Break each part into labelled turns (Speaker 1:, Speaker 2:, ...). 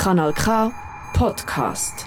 Speaker 1: Kanal K Podcast.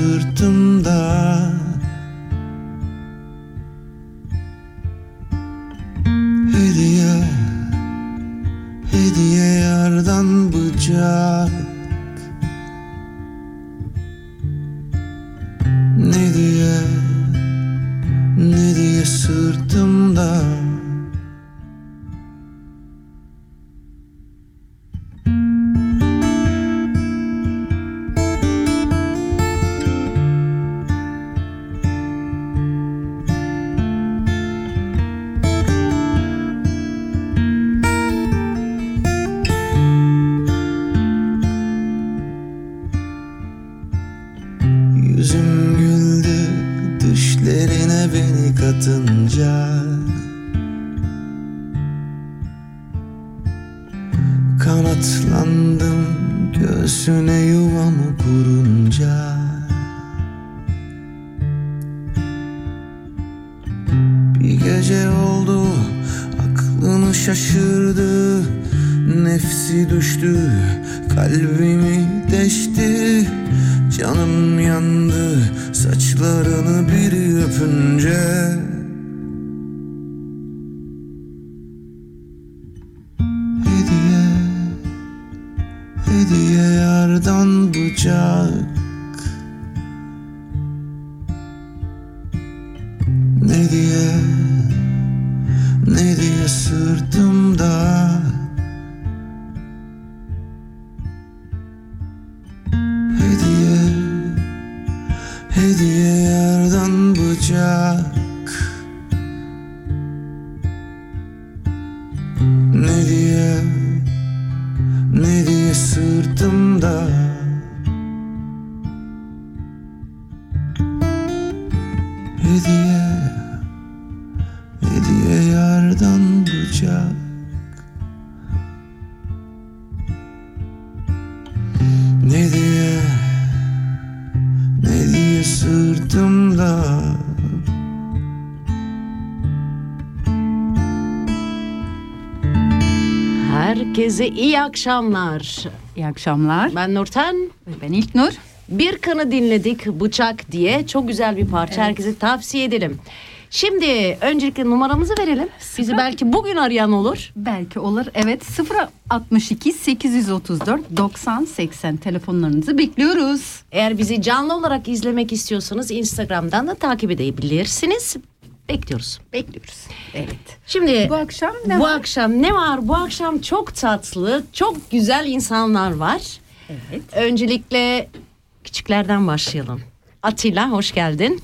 Speaker 2: diye
Speaker 1: já. Akşamlar.
Speaker 3: İyi akşamlar.
Speaker 1: Ben Nurten.
Speaker 3: Ben İlknur.
Speaker 1: Bir kanı dinledik Bıçak diye. Çok güzel bir parça. Herkese tavsiye edelim. Şimdi öncelikle numaramızı verelim. Bizi belki bugün arayan olur.
Speaker 3: Belki olur. Evet 062 834 90 80 telefonlarınızı bekliyoruz.
Speaker 1: Eğer bizi canlı olarak izlemek istiyorsanız Instagram'dan da takip edebilirsiniz. Bekliyoruz.
Speaker 3: Bekliyoruz. Evet.
Speaker 1: Şimdi
Speaker 3: Bu akşam ne
Speaker 1: bu
Speaker 3: var?
Speaker 1: akşam ne var? Bu akşam çok tatlı, çok güzel insanlar var.
Speaker 3: Evet.
Speaker 1: Öncelikle küçüklerden başlayalım. Atilla hoş geldin.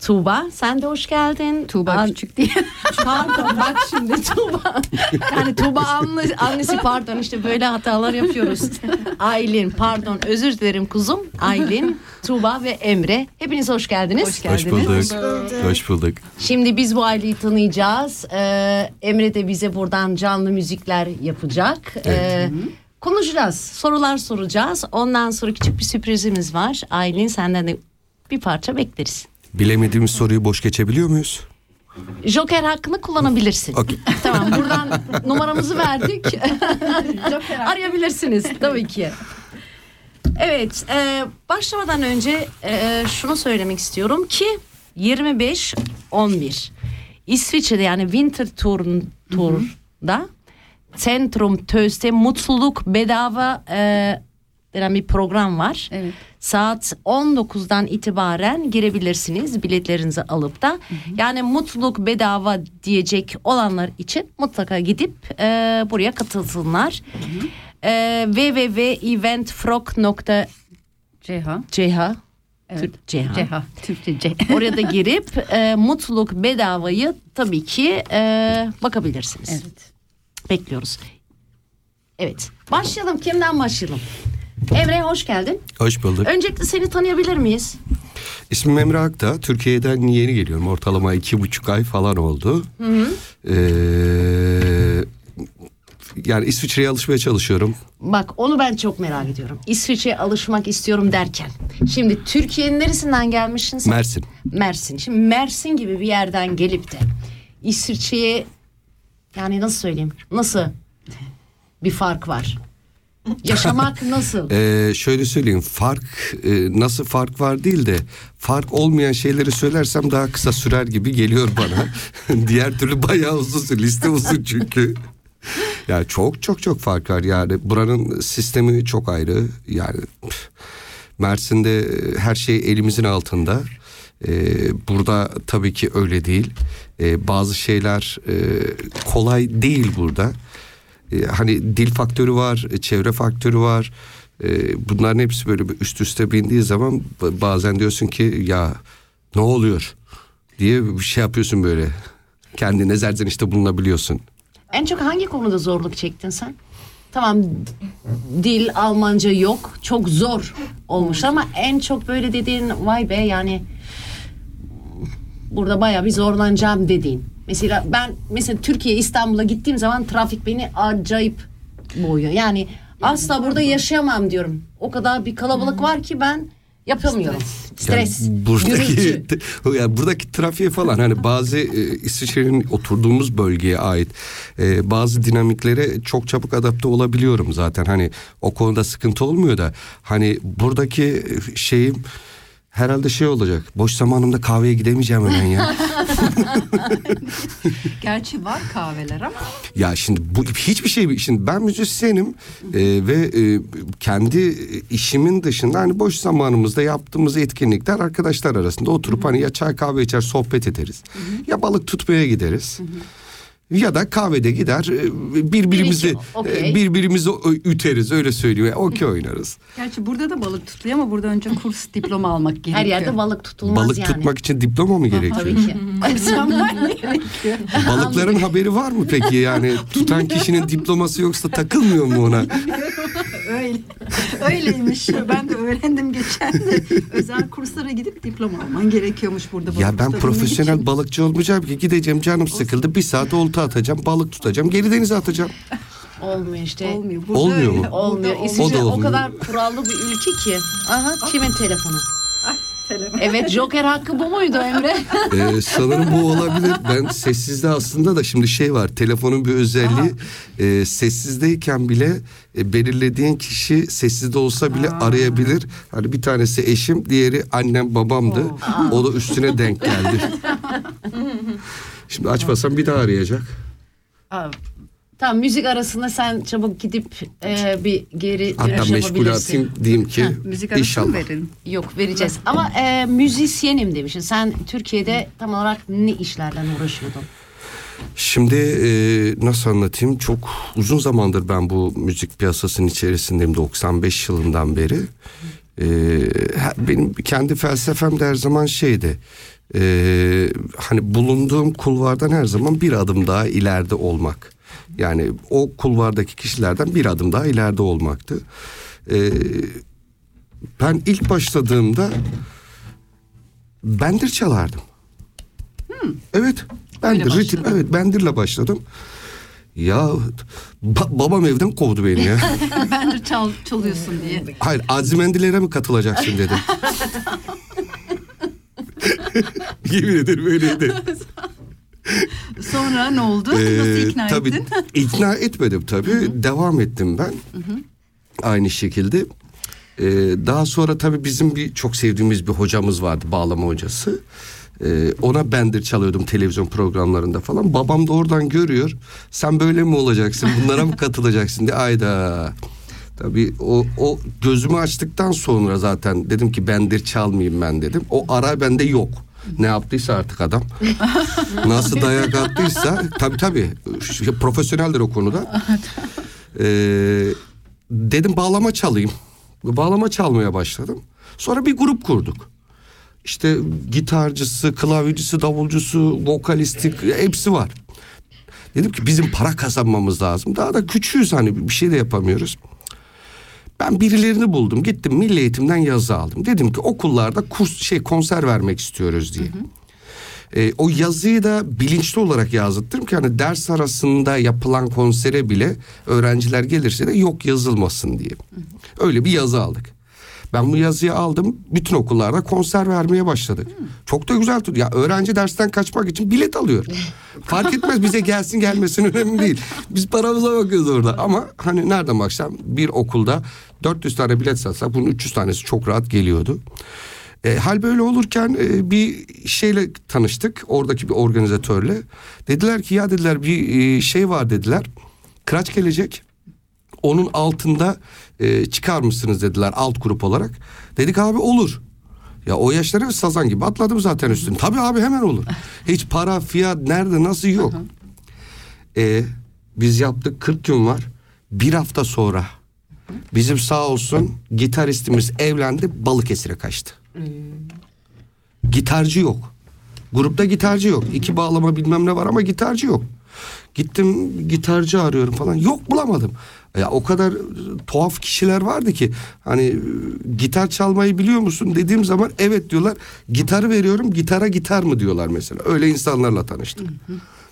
Speaker 1: Tuğba sen de hoş geldin.
Speaker 3: Tuğba
Speaker 1: An-
Speaker 3: küçük diye.
Speaker 1: Pardon bak şimdi Tuğba. Yani Tuğba anne, annesi pardon işte böyle hatalar yapıyoruz. Aylin pardon özür dilerim kuzum. Aylin, Tuğba ve Emre. Hepiniz hoş geldiniz.
Speaker 3: Hoş
Speaker 4: Hoş bulduk. Hoş bulduk.
Speaker 1: Şimdi biz bu aileyi tanıyacağız. Ee, Emre de bize buradan canlı müzikler yapacak. Ee, konuşacağız, sorular soracağız. Ondan sonra küçük bir sürprizimiz var. Aylin senden de bir parça bekleriz.
Speaker 4: Bilemediğimiz soruyu boş geçebiliyor muyuz?
Speaker 1: Joker hakkını kullanabilirsin.
Speaker 4: Okey.
Speaker 1: Tamam buradan numaramızı verdik. Arayabilirsiniz tabii ki. Evet e, başlamadan önce e, şunu söylemek istiyorum ki 25-11 İsviçre'de yani Winter Tour'un turda Centrum Töste Mutluluk Bedava e, denen bir program var.
Speaker 3: Evet.
Speaker 1: Saat 19'dan itibaren girebilirsiniz biletlerinizi alıp da. Yani mutluluk bedava diyecek olanlar için mutlaka gidip e, buraya katılsınlar. E, www.eventfrog.ch.
Speaker 3: Evet.
Speaker 1: CH.
Speaker 3: Ceha. Türkçe C.
Speaker 1: Oraya da girip e, mutluluk bedavayı tabii ki e, bakabilirsiniz.
Speaker 3: Evet.
Speaker 1: Bekliyoruz. Evet. Başlayalım. Kimden başlayalım? Emre hoş geldin.
Speaker 4: Hoş bulduk.
Speaker 1: Öncelikle seni tanıyabilir miyiz?
Speaker 4: İsmim Emre Akta. Türkiye'den yeni geliyorum. Ortalama iki buçuk ay falan oldu. Ee, yani İsviçre'ye alışmaya çalışıyorum.
Speaker 1: Bak onu ben çok merak ediyorum. İsviçre'ye alışmak istiyorum derken. Şimdi Türkiye'nin neresinden gelmişsin sen?
Speaker 4: Mersin.
Speaker 1: Mersin. Şimdi Mersin gibi bir yerden gelip de İsviçre'ye yani nasıl söyleyeyim? Nasıl bir fark var? Yaşamak nasıl?
Speaker 4: Ee, şöyle söyleyeyim fark e, nasıl fark var değil de fark olmayan şeyleri söylersem daha kısa sürer gibi geliyor bana. Diğer türlü bayağı uzun liste uzun çünkü. Ya çok çok çok fark var yani buranın sistemi çok ayrı yani Mersin'de e, her şey elimizin altında. Ee, burada tabii ki öyle değil. Ee, bazı şeyler e, kolay değil burada. Ee, hani dil faktörü var, e, çevre faktörü var. Ee, bunların hepsi böyle üst üste bindiği zaman ba- bazen diyorsun ki ya ne oluyor diye bir şey yapıyorsun böyle. Kendine zerzenişte bulunabiliyorsun.
Speaker 1: En çok hangi konuda zorluk çektin sen? Tamam dil Almanca yok çok zor olmuş ama en çok böyle dediğin vay be yani burada baya bir zorlanacağım dediğin. Mesela ben mesela Türkiye İstanbul'a gittiğim zaman trafik beni acayip boğuyor. Yani asla burada yaşayamam diyorum. O kadar bir kalabalık var ki ben yapamıyorum. Stres,
Speaker 4: Yani buradaki yani buradaki trafiğe falan hani bazı e, İsviçre'nin oturduğumuz bölgeye ait e, bazı dinamiklere çok çabuk adapte olabiliyorum zaten. Hani o konuda sıkıntı olmuyor da hani buradaki e, şeyim herhalde şey olacak. Boş zamanımda kahveye gidemeyeceğim hemen ya.
Speaker 3: Gerçi var kahveler ama
Speaker 4: Ya şimdi bu hiçbir şey şimdi ben müzisyenim e, ve e, kendi işimin dışında hani boş zamanımızda yaptığımız etkinlikler arkadaşlar arasında oturup hani ya çay kahve içer sohbet ederiz. Ya balık tutmaya gideriz. Ya da kahvede gider e, birbirimizi e, birbirimizi ö- üteriz öyle söyleyeyim. Yani Okey oynarız.
Speaker 3: Gerçi burada da balık tutuluyor ama burada önce kurs diploma almak gerekiyor.
Speaker 1: Her yerde balık tutulmaz
Speaker 4: Balık
Speaker 1: yani.
Speaker 4: tutmak için diploma mı gerekiyor?
Speaker 1: Tabii ki.
Speaker 3: gerekiyor.
Speaker 4: Balıkların haberi var mı peki yani tutan kişinin diploması yoksa takılmıyor mu ona?
Speaker 3: Öyle. Öyleymiş. Ben de öğrendim geçen de. Özel kurslara gidip diploma alman gerekiyormuş burada.
Speaker 4: Ya ben profesyonel
Speaker 3: için.
Speaker 4: balıkçı olmayacağım ki gideceğim canım sıkıldı bir saat olta atacağım balık tutacağım geri denize atacağım.
Speaker 1: Olmuyor işte.
Speaker 3: Olmuyor. Burada
Speaker 4: Olmuyor
Speaker 3: öyle.
Speaker 4: mu?
Speaker 1: Olmuyor.
Speaker 3: Burada
Speaker 1: İsviçre
Speaker 4: O da
Speaker 1: o,
Speaker 4: olmuyor.
Speaker 1: kadar kurallı bir ülke ki. Aha kimin telefonu?
Speaker 3: Telefon.
Speaker 1: Evet Joker hakkı bu muydu Emre?
Speaker 4: Ee, sanırım bu olabilir. Ben sessizde aslında da şimdi şey var telefonun bir özelliği e, sessizdeyken bile e, belirlediğin kişi sessizde olsa bile arayabilir. Hani bir tanesi eşim diğeri annem babamdı. O da üstüne denk geldi. Şimdi açmasam bir daha arayacak.
Speaker 1: Aa, Tamam müzik arasında sen çabuk gidip e, bir geri
Speaker 4: Hatta
Speaker 1: dönüş
Speaker 4: meşgul
Speaker 1: yapabilirsin.
Speaker 4: atayım diyeyim ki
Speaker 3: Müzik arası
Speaker 4: inşallah.
Speaker 3: mı verin?
Speaker 1: Yok vereceğiz. Ama e, müzisyenim demişsin. Sen Türkiye'de tam olarak ne işlerden uğraşıyordun?
Speaker 4: Şimdi e, nasıl anlatayım çok uzun zamandır ben bu müzik piyasasının içerisindeyim 95 yılından beri. E, benim kendi felsefem de her zaman şeydi. Ee, hani bulunduğum kulvardan her zaman bir adım daha ileride olmak. Yani o kulvardaki kişilerden bir adım daha ileride olmaktı. Ee, ben ilk başladığımda bendir çalardım. Evet, bendir,
Speaker 3: Öyle
Speaker 4: ritim, evet bendirle başladım. Ya ba- babam evden kovdu beni ya.
Speaker 3: ben de çal, çalıyorsun diye.
Speaker 4: Hayır azimendilere mi katılacaksın dedi. Yemin ederim öyleydi.
Speaker 3: Sonra ne oldu? Nasıl
Speaker 4: Ee,
Speaker 3: ikna
Speaker 4: tabii,
Speaker 3: ettin?
Speaker 4: ikna etmedim tabii. Devam ettim ben. Aynı şekilde. Ee, daha sonra tabii bizim bir çok sevdiğimiz bir hocamız vardı. Bağlama hocası. Ee, ona bendir çalıyordum televizyon programlarında falan. Babam da oradan görüyor. Sen böyle mi olacaksın? Bunlara mı katılacaksın diye. Ayda. Tabii o, o gözümü açtıktan sonra zaten dedim ki bendir çalmayayım ben dedim. O ara bende yok. Ne yaptıysa artık adam. Nasıl dayak attıysa tabii tabii Şey, profesyoneldir o konuda. Ee, dedim bağlama çalayım. Bağlama çalmaya başladım. Sonra bir grup kurduk. İşte gitarcısı, klavyecisi, davulcusu, vokalisti hepsi var. Dedim ki bizim para kazanmamız lazım. Daha da küçüğüz hani bir şey de yapamıyoruz. Ben birilerini buldum. Gittim milli eğitimden yazı aldım. Dedim ki okullarda kurs şey konser vermek istiyoruz diye. Ee, o yazıyı da bilinçli olarak yazdım ki hani ders arasında yapılan konsere bile öğrenciler gelirse de yok yazılmasın diye. Öyle bir yazı aldık. Ben bu yazıyı aldım. Bütün okullarda konser vermeye başladık. Çok da güzel tut. Ya öğrenci dersten kaçmak için bilet alıyor. Fark etmez bize gelsin gelmesin önemli değil. Biz paramıza bakıyoruz orada. Ama hani nereden baksam bir okulda 400 tane bilet satsak bunun 300 tanesi çok rahat geliyordu. E, hal böyle olurken e, bir şeyle tanıştık. Oradaki bir organizatörle. Dediler ki ya dediler bir e, şey var dediler. Kıraç gelecek. Onun altında e, çıkar mısınız dediler alt grup olarak. Dedik abi olur. Ya o yaşları sazan gibi atladım zaten üstüne. Tabii abi hemen olur. Hiç para, fiyat nerede nasıl yok. E, biz yaptık 40 gün var. Bir hafta sonra bizim sağ olsun gitaristimiz evlendi Balıkesir'e kaçtı. Gitarcı yok. Grupta gitarcı yok. İki bağlama bilmem ne var ama gitarcı yok. Gittim gitarcı arıyorum falan. Yok bulamadım. Ya o kadar e, tuhaf kişiler vardı ki hani e, gitar çalmayı biliyor musun dediğim zaman evet diyorlar. Gitarı veriyorum gitara gitar mı diyorlar mesela. Öyle insanlarla tanıştık.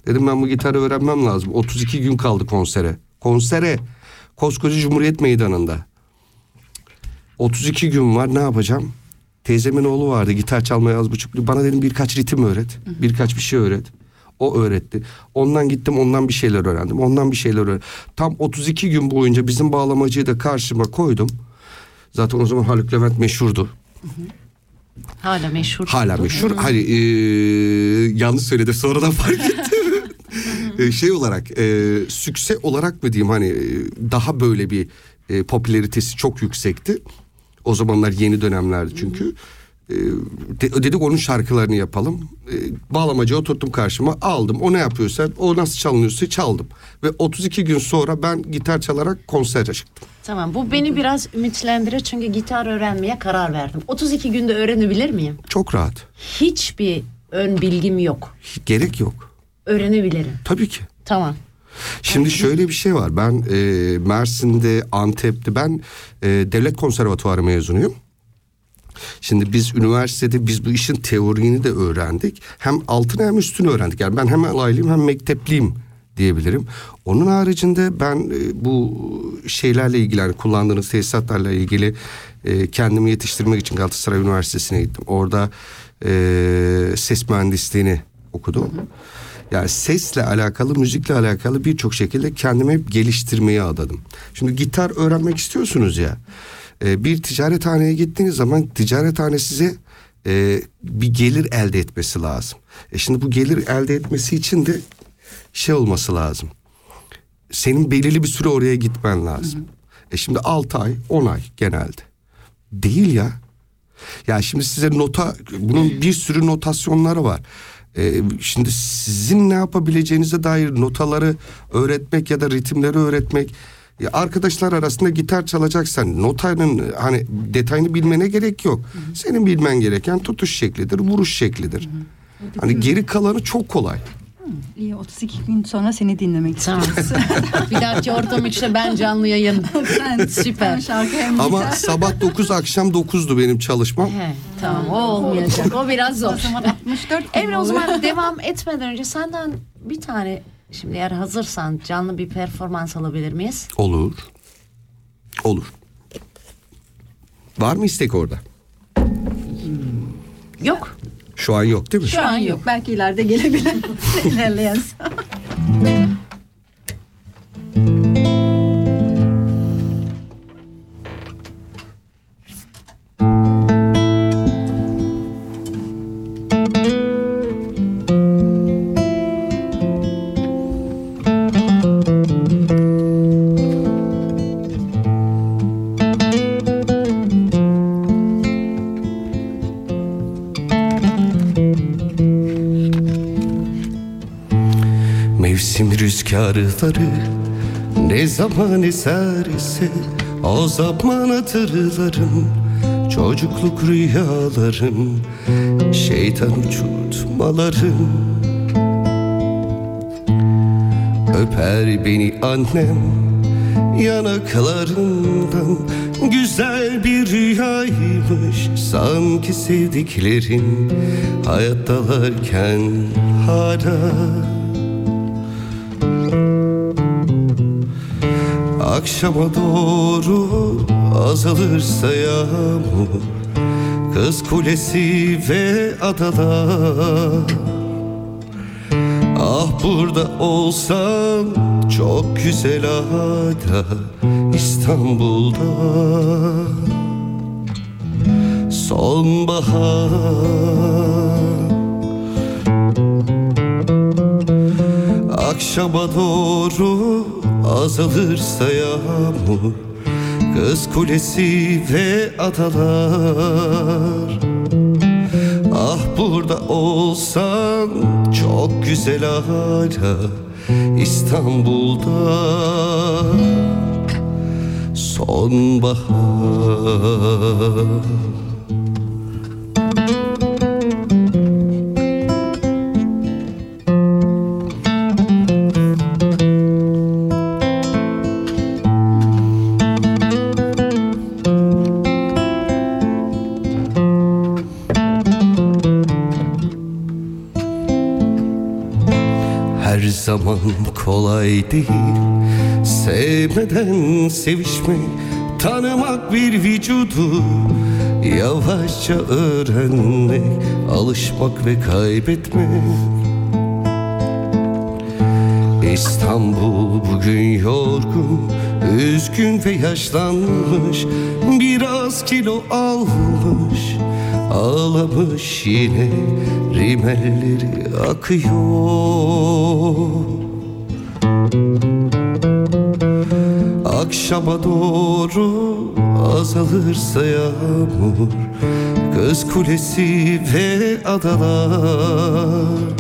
Speaker 4: Dedim ben bu gitarı öğrenmem lazım. 32 gün kaldı konsere. Konsere. Koskoca Cumhuriyet Meydanı'nda. 32 gün var ne yapacağım? Teyzemin oğlu vardı gitar çalmayı az buçuk. Bana dedim birkaç ritim öğret. Birkaç bir şey öğret. O öğretti. Ondan gittim ondan bir şeyler öğrendim. Ondan bir şeyler öğrendim. Tam 32 gün boyunca bizim bağlamacıyı da karşıma koydum. Zaten o zaman Haluk Levent meşhurdu.
Speaker 1: Hala meşhur.
Speaker 4: Hala meşhur. Hani e, yanlış söyledim sonradan fark ettim. E, şey olarak e, sükse olarak mı diyeyim hani daha böyle bir e, popülaritesi çok yüksekti. O zamanlar yeni dönemlerdi çünkü. E, de- dedik onun şarkılarını yapalım. E, bağlamacı oturttum karşıma aldım. O ne yapıyorsa o nasıl çalınıyorsa çaldım. Ve 32 gün sonra ben gitar çalarak konsere çıktım.
Speaker 1: Tamam bu beni biraz ümitlendirir çünkü gitar öğrenmeye karar verdim. 32 günde öğrenebilir miyim?
Speaker 4: Çok rahat.
Speaker 1: Hiçbir ön bilgim yok.
Speaker 4: Gerek yok.
Speaker 1: Öğrenebilirim.
Speaker 4: Tabii ki.
Speaker 1: Tamam.
Speaker 4: Şimdi şöyle bir şey var. Ben e, Mersin'de, Antep'te ben e, devlet konservatuvarı mezunuyum. Şimdi biz üniversitede biz bu işin teorini de öğrendik. Hem altını hem üstünü öğrendik. Yani ben hem alaylıyım hem mektepliyim diyebilirim. Onun haricinde ben e, bu şeylerle ilgili yani kullandığınız tesisatlarla ilgili e, kendimi yetiştirmek için Galatasaray Üniversitesi'ne gittim. Orada e, ses mühendisliğini okudum. Yani sesle alakalı, müzikle alakalı birçok şekilde kendimi hep geliştirmeye adadım. Şimdi gitar öğrenmek istiyorsunuz ya. E, bir ticarethaneye gittiğiniz zaman ticarethane size e, bir gelir elde etmesi lazım. E şimdi bu gelir elde etmesi için de şey olması lazım. Senin belirli bir süre oraya gitmen lazım. E şimdi 6 ay, 10 ay genelde. Değil ya. Ya şimdi size nota bunun bir sürü notasyonları var. Ee, şimdi sizin ne yapabileceğinize dair notaları öğretmek ya da ritimleri öğretmek arkadaşlar arasında gitar çalacaksan notanın hani detayını bilmene gerek yok. Senin bilmen gereken tutuş şeklidir, vuruş şeklidir. Hani geri kalanı çok kolay.
Speaker 3: İyi 32 gün sonra seni dinlemek
Speaker 1: Tamam. bir dahaki ortam işte ben canlı yayın.
Speaker 3: Sen
Speaker 1: Süper.
Speaker 3: hem şarkı hem
Speaker 4: Ama
Speaker 3: gitar.
Speaker 4: sabah 9 akşam 9'du benim çalışmam.
Speaker 1: He, tamam o olmayacak. O biraz zor.
Speaker 3: O zaman 64 gün
Speaker 1: Emre o zaman devam etmeden önce senden bir tane şimdi eğer hazırsan canlı bir performans alabilir miyiz?
Speaker 4: Olur. Olur. Var mı istek orada?
Speaker 1: Yok.
Speaker 4: Şu an yok değil mi?
Speaker 3: Şu an yok. Belki ileride gelebilir. İlerleyen
Speaker 4: rüzgarları ne zaman eserse o zaman hatırlarım Çocukluk rüyalarım şeytan uçurtmalarım. Öper beni annem yanaklarından. Güzel bir rüyaymış sanki sevdiklerim. Hayattalarken hala Akşama doğru azalırsa yağmur Kız kulesi ve adalar. Ah burada olsam çok güzel ada İstanbul'da. Sonbahar. Akşama doğru azalırsa yağmur Kız kulesi ve adalar. Ah burada olsan çok güzel hala İstanbul'da. Sonbahar kolay değil. Sevmeden sevişmek Tanımak bir vücudu. Yavaşça öğrenmek Alışmak ve kaybetmek İstanbul bugün yorgun Üzgün ve yaşlanmış. Biraz kilo almış Ağlamış yine Rimelleri akıyor Akşama doğru azalırsa yağmur Kız kulesi ve adalar.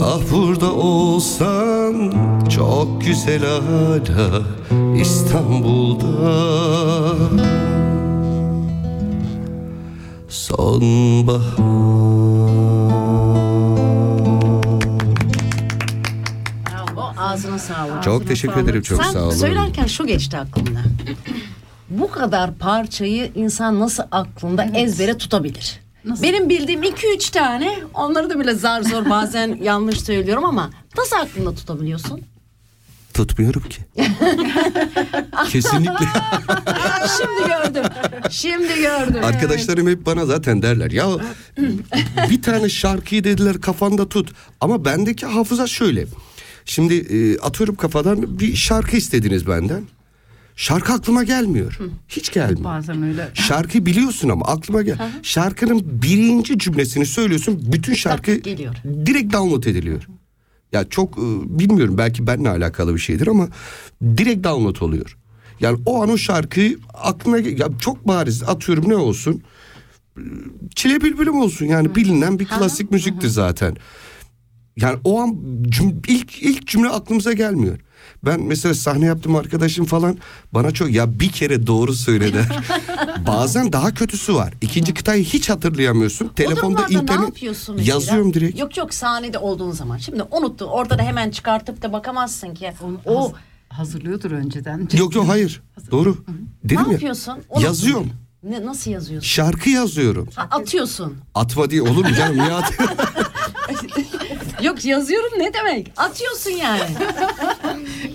Speaker 4: Ah burada olsan çok güzel hala İstanbul'da. Sonbahar
Speaker 1: ağzına sağlık.
Speaker 4: Çok teşekkür ederim çok
Speaker 1: Sen
Speaker 4: sağ olun.
Speaker 1: söylerken şu geçti aklımdan. Bu kadar parçayı insan nasıl aklında ezbere tutabilir? Benim bildiğim iki üç tane onları da bile zar zor bazen yanlış söylüyorum ama nasıl aklında tutabiliyorsun?
Speaker 4: Tutmuyorum ki. Kesinlikle.
Speaker 1: Şimdi gördüm. Şimdi gördüm.
Speaker 4: Arkadaşlarım hep bana zaten derler ya bir tane şarkıyı dediler kafanda tut. Ama bendeki hafıza şöyle. Şimdi e, atıyorum kafadan bir şarkı istediniz benden. Şarkı aklıma gelmiyor. Hiç gelmiyor.
Speaker 3: Bazen öyle.
Speaker 4: Şarkı biliyorsun ama aklıma gel. Şarkının birinci cümlesini söylüyorsun. Bütün şarkı
Speaker 1: geliyor.
Speaker 4: direkt download ediliyor. Ya çok e, bilmiyorum belki benimle alakalı bir şeydir ama direkt download oluyor. Yani o an o şarkıyı aklına ya çok bariz atıyorum ne olsun? Çile Bülbülüm olsun yani bilinen bir klasik müziktir zaten. Yani o an cüm- ilk ilk cümle aklımıza gelmiyor. Ben mesela sahne yaptım arkadaşım falan bana çok ya bir kere doğru söyle der. Bazen daha kötüsü var. İkinci kıtayı hiç hatırlayamıyorsun. Telefonda
Speaker 1: ne
Speaker 4: internet
Speaker 1: yapıyorsun mesela?
Speaker 4: yazıyorum direkt.
Speaker 1: Yok yok sahnede olduğun zaman. Şimdi unuttun orada da hemen çıkartıp da bakamazsın ki. O
Speaker 3: Haz- hazırlıyordur önceden.
Speaker 4: Yok yok hayır. Doğru. Dedim
Speaker 1: ne
Speaker 4: ya.
Speaker 1: yapıyorsun? Unuttun.
Speaker 4: Yazıyorum.
Speaker 1: Ne, nasıl yazıyorsun?
Speaker 4: Şarkı yazıyorum.
Speaker 1: Ha, atıyorsun.
Speaker 4: Atma diye olur mu canım? Niye at-
Speaker 1: Yok yazıyorum ne demek? Atıyorsun yani.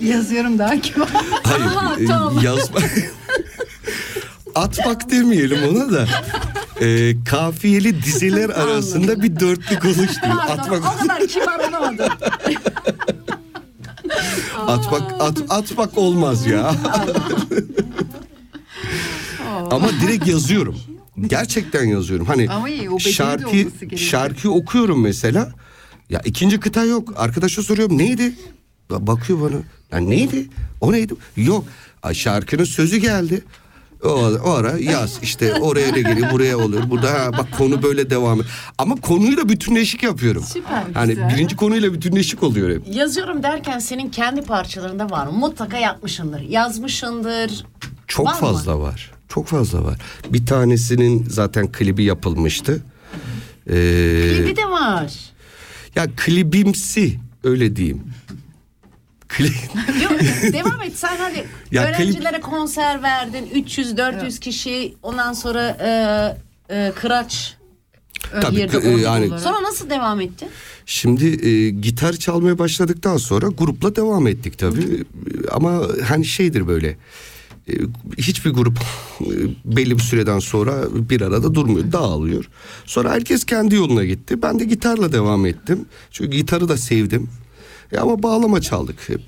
Speaker 3: Yazıyorum daha kibar.
Speaker 4: Hayır.
Speaker 1: Aha,
Speaker 4: e,
Speaker 1: tamam.
Speaker 4: Yazma. Atmak demeyelim ona da. E, kafiyeli dizeler arasında bir dörtlük oluştu. Atmak,
Speaker 1: o kadar kibar olamadım.
Speaker 4: atmak, at, atmak olmaz ya. Ama direkt yazıyorum. Gerçekten yazıyorum. Hani
Speaker 3: Ama iyi, o
Speaker 4: şarkı şarkı okuyorum mesela. Ya ikinci kıta yok. Arkadaşa soruyorum neydi? Ba- Bakıyor bana. Ya neydi? O neydi? Yok. Şarkının sözü geldi. O, o ara yaz işte oraya ne geliyor buraya oluyor burada ha, bak konu böyle devam ediyor. Ama konuyla bütünleşik yapıyorum.
Speaker 3: Süper,
Speaker 4: Hani
Speaker 3: güzel.
Speaker 4: birinci konuyla bütünleşik oluyor hep.
Speaker 1: Yazıyorum derken senin kendi parçalarında var mı? Mutlaka yapmışsındır. Yazmışındır.
Speaker 4: Çok
Speaker 1: Var mı?
Speaker 4: fazla var. Çok fazla var. Bir tanesinin zaten klibi yapılmıştı. Ee,
Speaker 1: Klibi de var.
Speaker 4: Ya klibimsi öyle diyeyim. Kli...
Speaker 1: Yok, devam et sen hadi.
Speaker 4: Ya
Speaker 1: Öğrencilere konser verdin. 300-400 kişi. Ondan sonra e, e, kıraç
Speaker 4: Tabii,
Speaker 1: yerde
Speaker 4: e, yani-
Speaker 1: olarak. Sonra nasıl devam etti?
Speaker 4: Şimdi e, gitar çalmaya başladıktan sonra grupla devam ettik tabii. Ama hani şeydir böyle. E, hiçbir grup e, belli bir süreden sonra bir arada durmuyor, dağılıyor. Sonra herkes kendi yoluna gitti. Ben de gitarla devam ettim. Çünkü gitarı da sevdim. E, ama bağlama çaldık hep.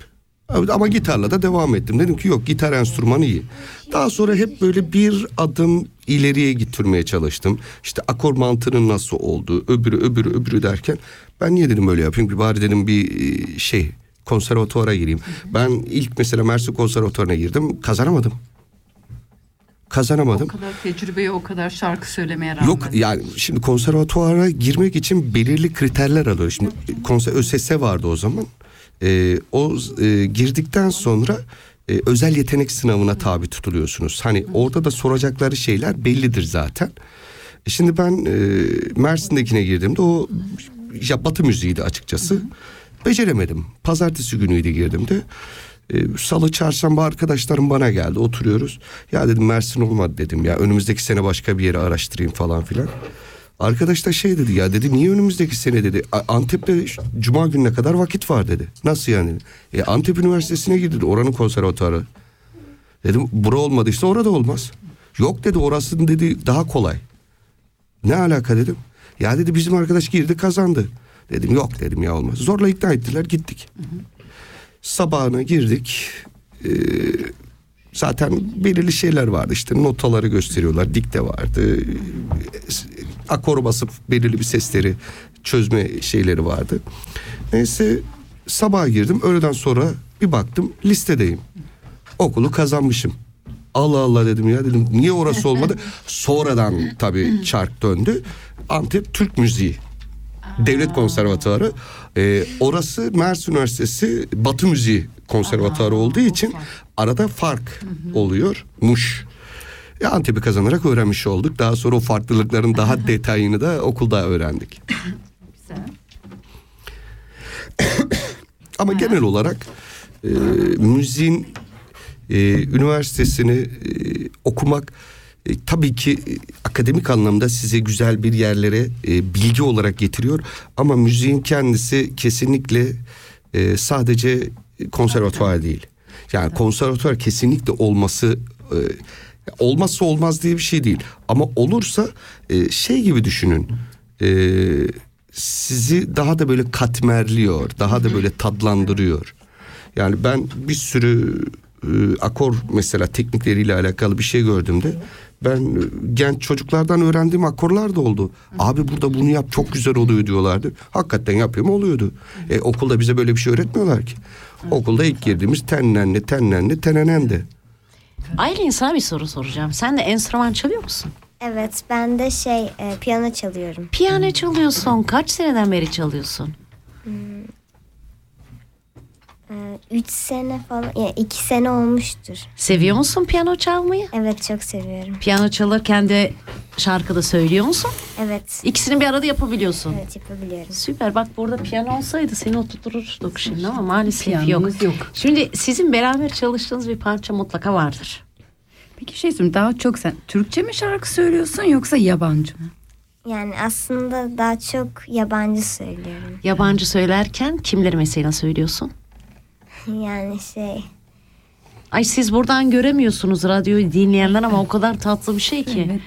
Speaker 4: Ama gitarla da devam ettim. Dedim ki yok gitar enstrümanı iyi. Daha sonra hep böyle bir adım ileriye getirmeye çalıştım. İşte akor mantığının nasıl olduğu, öbürü öbürü öbürü derken ben niye dedim böyle yapayım? Bir bari dedim bir e, şey konservatuvara gireyim. Ben ilk mesela Mersin konservatuvarına girdim kazanamadım.
Speaker 3: O
Speaker 4: Kazanamadım.
Speaker 3: kadar tecrübeye o kadar şarkı söylemeye rağmen.
Speaker 4: Yok yani şimdi konservatuvara girmek için belirli kriterler alıyor. Şimdi konser ÖSS vardı o zaman. Ee, o e, girdikten sonra e, özel yetenek sınavına tabi tutuluyorsunuz. Hani orada da soracakları şeyler bellidir zaten. E Şimdi ben e, Mersin'dekine girdiğimde o ya Batı müziğiydi açıkçası. Beceremedim. Pazartesi günüydü girdiğimde. E, Salı çarşamba arkadaşlarım bana geldi oturuyoruz. Ya dedim Mersin olmadı dedim ya önümüzdeki sene başka bir yere araştırayım falan filan. Arkadaş da şey dedi ya dedi niye önümüzdeki sene dedi "A- Antep'te cuma gününe kadar vakit var dedi. Nasıl yani? E, Antep Üniversitesi'ne girdi oranın konservatuarı. Dedim bura olmadıysa orada olmaz. Yok dedi orası dedi daha kolay. Ne alaka dedim. Ya dedi bizim arkadaş girdi kazandı. Dedim yok dedim ya olmaz. Zorla ikna ettiler gittik. Sabahına girdik. Ee, zaten belirli şeyler vardı işte notaları gösteriyorlar. Dikte vardı. Ee, Akor basıp belirli bir sesleri çözme şeyleri vardı. Neyse sabaha girdim. Öğleden sonra bir baktım listedeyim. Okulu kazanmışım. Allah Allah dedim ya dedim niye orası olmadı? Sonradan tabii çark döndü. Antep Türk Müziği. Devlet Konservatuarı. Ee, orası Mersin Üniversitesi Batı Müziği Konservatuarı olduğu için arada fark oluyor. Muş. E, Antep'i kazanarak öğrenmiş olduk. Daha sonra o farklılıkların daha detayını da okulda öğrendik. Ama genel olarak e, müziğin e, üniversitesini e, okumak e, tabii ki e, akademik anlamda size güzel bir yerlere e, bilgi olarak getiriyor. Ama müziğin kendisi kesinlikle e, sadece konservatuvar değil. Yani konservatuvar kesinlikle olması e, olmazsa olmaz diye bir şey değil. Ama olursa e, şey gibi düşünün. E, sizi daha da böyle katmerliyor, daha da böyle tadlandırıyor. Yani ben bir sürü e, akor mesela teknikleriyle alakalı bir şey gördüğümde ben e, genç çocuklardan öğrendiğim akorlar da oldu. Abi burada bunu yap çok güzel oluyor diyorlardı. Hakikaten yapıyorum oluyordu. E, okulda bize böyle bir şey öğretmiyorlar ki. Okulda ilk girdiğimiz tennenli, tennenli, tenenendi.
Speaker 1: Aylin sana bir soru soracağım. Sen de enstrüman çalıyor musun?
Speaker 5: Evet ben de şey e, piyano çalıyorum.
Speaker 1: Piyano çalıyorsun. Kaç seneden beri çalıyorsun?
Speaker 5: Ee, üç sene falan, ya iki sene olmuştur.
Speaker 1: Seviyor musun piyano çalmayı?
Speaker 5: Evet çok seviyorum.
Speaker 1: Piyano çalırken de şarkıda söylüyor musun?
Speaker 5: Evet,
Speaker 1: İkisini bir arada yapabiliyorsun.
Speaker 5: evet yapabiliyorum.
Speaker 1: Süper bak burada piyano olsaydı seni oturturduk şimdi ama maalesef yok.
Speaker 3: Piyanomuz yok.
Speaker 1: Şimdi sizin beraber çalıştığınız bir parça mutlaka vardır.
Speaker 3: Peki şey sorayım daha çok sen Türkçe mi şarkı söylüyorsun yoksa yabancı mı?
Speaker 5: Yani aslında daha çok yabancı söylüyorum.
Speaker 1: Yabancı söylerken kimleri mesela söylüyorsun?
Speaker 5: Yani şey,
Speaker 1: Ay siz buradan göremiyorsunuz radyoyu dinleyenler ama o kadar tatlı bir şey ki.
Speaker 3: Evet.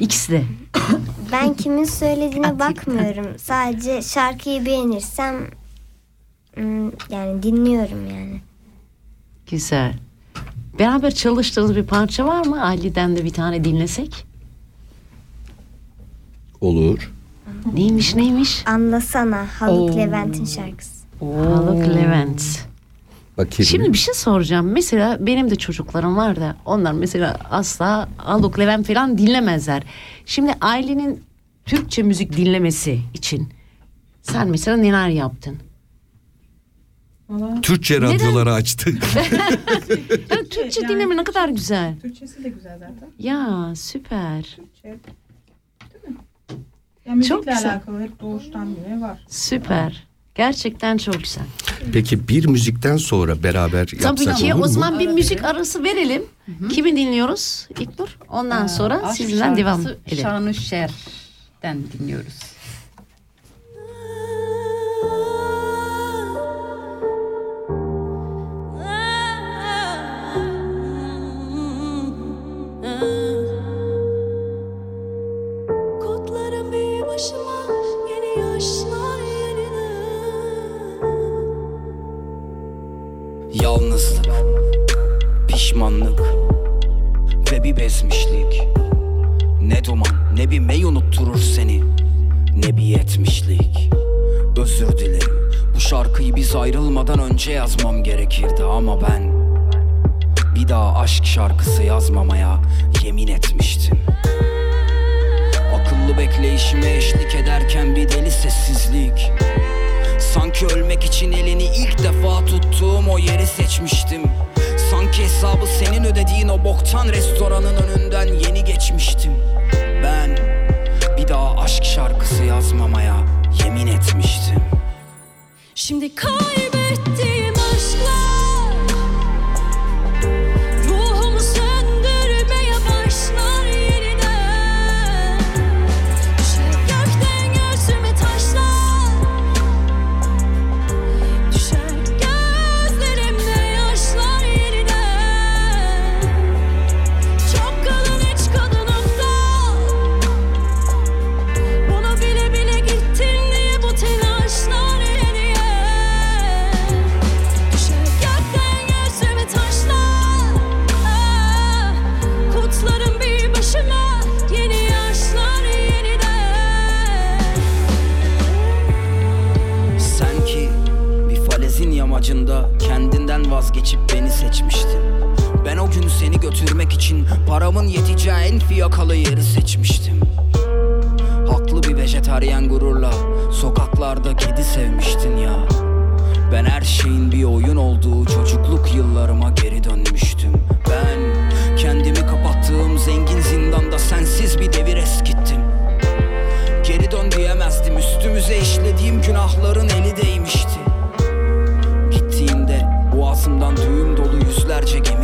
Speaker 1: İkisi de.
Speaker 5: ben kimin söylediğine bakmıyorum. Sadece şarkıyı beğenirsem hmm, yani dinliyorum yani.
Speaker 1: Güzel. Beraber çalıştığınız bir parça var mı? Ali'den de bir tane dinlesek.
Speaker 4: Olur.
Speaker 1: Neymiş neymiş?
Speaker 5: Anlasana Haluk
Speaker 3: Oo.
Speaker 5: Levent'in şarkısı.
Speaker 1: Haluk Levent.
Speaker 4: Bakayım.
Speaker 1: Şimdi bir şey soracağım. Mesela benim de çocuklarım var da onlar mesela asla Haluk Levent falan dinlemezler. Şimdi ailenin Türkçe müzik dinlemesi için sen mesela neler yaptın?
Speaker 4: Türkçe radyoları açtı.
Speaker 1: Yani Türkçe dinleme ne kadar güzel.
Speaker 6: Türkçesi de güzel zaten.
Speaker 1: Ya süper.
Speaker 6: Türkçe. Değil mi? Ya müzikle
Speaker 1: Çok güzel.
Speaker 6: alakalı hep doğuştan bile var.
Speaker 1: Süper. Gerçekten çok güzel.
Speaker 4: Peki bir müzikten sonra beraber yapsak
Speaker 1: Tabii ki
Speaker 4: olur
Speaker 1: o
Speaker 4: mu?
Speaker 1: zaman bir müzik arası verelim. Kimi dinliyoruz İlknur? Ondan sonra
Speaker 3: Aşk
Speaker 1: sizinle devam
Speaker 3: şarkısı
Speaker 1: edelim.
Speaker 3: Şanı Şer'den dinliyoruz.
Speaker 7: Pişmanlık ve bir bezmişlik. Ne duman ne bir mey unutturur seni Ne bir yetmişlik. Özür dilerim bu şarkıyı biz ayrılmadan önce yazmam gerekirdi ama ben Bir daha aşk şarkısı yazmamaya yemin etmiştim. Akıllı bekleyişime eşlik ederken bir deli sessizlik. Sanki ölmek için elini ilk defa tuttuğum o yeri seçmiştim hesabı senin ödediğin o boktan restoranın önünden yeni geçmiştim. Ben bir daha aşk şarkısı yazmamaya yemin etmiştim.
Speaker 8: Şimdi kaybettiğim
Speaker 7: götürmek için paramın yeteceği en fiyakalı yeri seçmiştim. Haklı bir vejetaryen gururla sokaklarda kedi sevmiştin ya. Ben her şeyin bir oyun olduğu çocukluk yıllarıma geri dönmüştüm. Ben kendimi kapattığım zengin zindanda sensiz bir devir eskittim. Geri dön diyemezdim üstümüze işlediğim günahların eli değmişti. Gittiğinde boğazımdan düğüm dolu yüzlerce gemi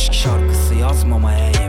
Speaker 7: aşk şarkısı yazmamaya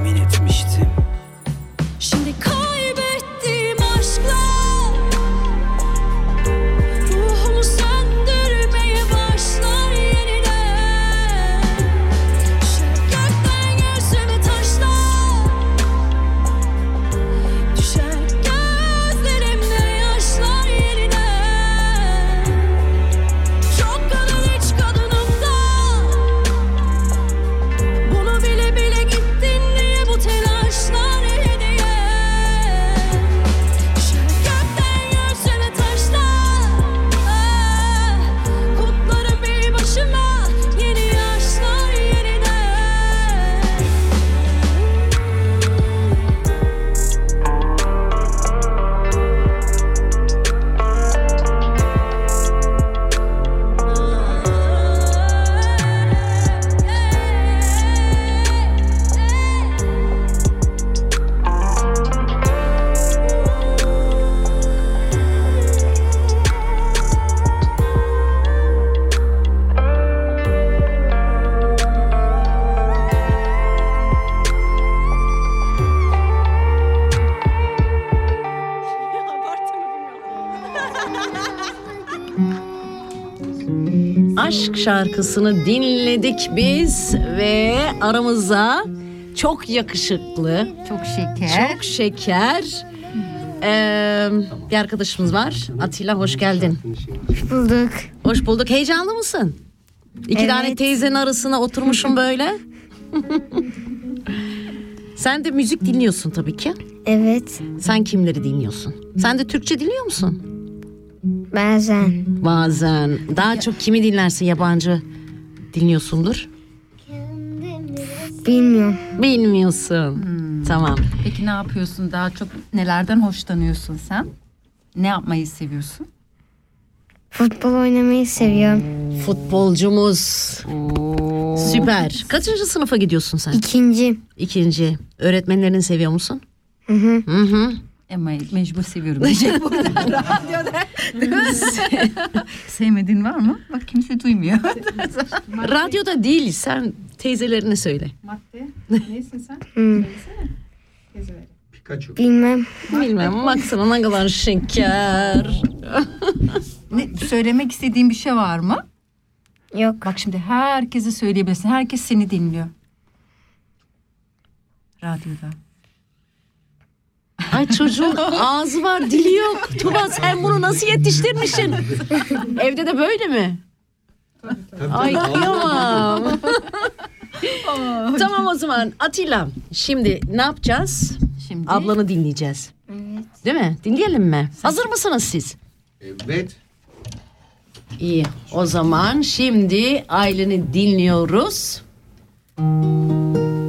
Speaker 1: şarkısını dinledik biz ve aramıza çok yakışıklı,
Speaker 3: Çok şeker.
Speaker 1: çok şeker ee, bir arkadaşımız var. Atilla hoş geldin.
Speaker 5: Bulduk.
Speaker 1: Hoş bulduk. Heyecanlı mısın? İki
Speaker 5: Evet.
Speaker 1: tane teyzenin arasına oturmuşum böyle. Sen de müzik dinliyorsun tabii ki.
Speaker 5: Evet.
Speaker 1: Sen kimleri dinliyorsun? Sen de Türkçe dinliyor musun?
Speaker 5: Bazen.
Speaker 1: Bazen. Daha çok kimi dinlersin yabancı dinliyorsundur?
Speaker 5: Bilmiyorum.
Speaker 1: Bilmiyorsun. Tamam.
Speaker 3: Peki ne yapıyorsun? Daha çok nelerden hoşlanıyorsun sen? Ne yapmayı seviyorsun?
Speaker 5: Futbol oynamayı seviyorum.
Speaker 1: Futbolcumuz. Süper. Kaçıncı sınıfa gidiyorsun sen?
Speaker 5: İkinci.
Speaker 1: İkinci. Öğretmenlerini seviyor musun?
Speaker 5: Hı hı.
Speaker 1: Hı hı.
Speaker 3: Ama mecbur seviyorum diyecek burada radyoda. Sevmediğin var mı? Bak kimse duymuyor.
Speaker 1: Radyoda değil. Sen teyzelerine söyle.
Speaker 6: Madde. Neysin sen? Söylesene. Teyzeleri.
Speaker 4: Pikachu.
Speaker 5: Bilmem.
Speaker 1: Bilmem baksana ne kadar şeker.
Speaker 3: ne, söylemek istediğin bir şey var mı?
Speaker 5: Yok.
Speaker 3: Bak şimdi herkese söyleyebilirsin. Herkes seni dinliyor. Radyoda.
Speaker 1: Ay çocuğun ağzı var dili yok. Tuba sen bunu nasıl yetiştirmişsin? Evde de böyle mi? Ay kıyamam. tamam o zaman Atilla şimdi ne yapacağız?
Speaker 3: Şimdi
Speaker 1: Ablanı dinleyeceğiz.
Speaker 5: Evet.
Speaker 1: Değil mi? Dinleyelim mi? Hazır mısınız siz?
Speaker 4: Evet.
Speaker 1: İyi. O zaman şimdi Aylin'i dinliyoruz.
Speaker 5: Kendimi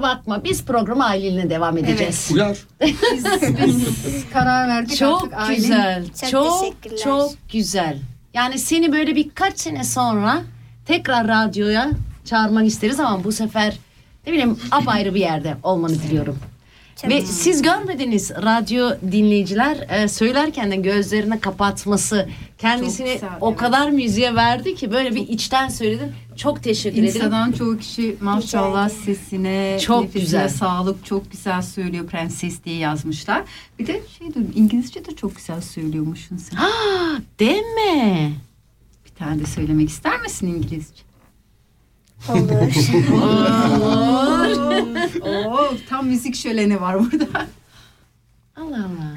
Speaker 1: kusura bakma biz programa Aylin'le devam edeceğiz.
Speaker 9: Uyar.
Speaker 3: Biz, biz karar verdik
Speaker 1: Çok
Speaker 3: artık
Speaker 1: güzel.
Speaker 5: Çok
Speaker 1: Çok
Speaker 5: teşekkürler.
Speaker 1: çok güzel. Yani seni böyle birkaç sene sonra tekrar radyoya çağırmak isteriz ama bu sefer ne bileyim apayrı bir yerde olmanı diliyorum. Ve siz görmediniz radyo dinleyiciler e, söylerken de gözlerini kapatması kendisini
Speaker 3: güzel,
Speaker 1: o
Speaker 3: evet.
Speaker 1: kadar müziğe verdi ki böyle bir içten söyledim. Çok teşekkür ederim.
Speaker 3: İnsanın çoğu kişi maşallah sesine,
Speaker 1: Çok
Speaker 3: nefesine
Speaker 1: güzel.
Speaker 3: sağlık çok güzel söylüyor prenses diye yazmışlar. Bir de şey diyorum İngilizce de çok güzel söylüyormuşsun sen.
Speaker 1: Aa, deme.
Speaker 3: Bir tane de söylemek ister misin İngilizce?
Speaker 5: Olur.
Speaker 3: Oo, tam müzik şöleni var burada.
Speaker 1: Allah Allah.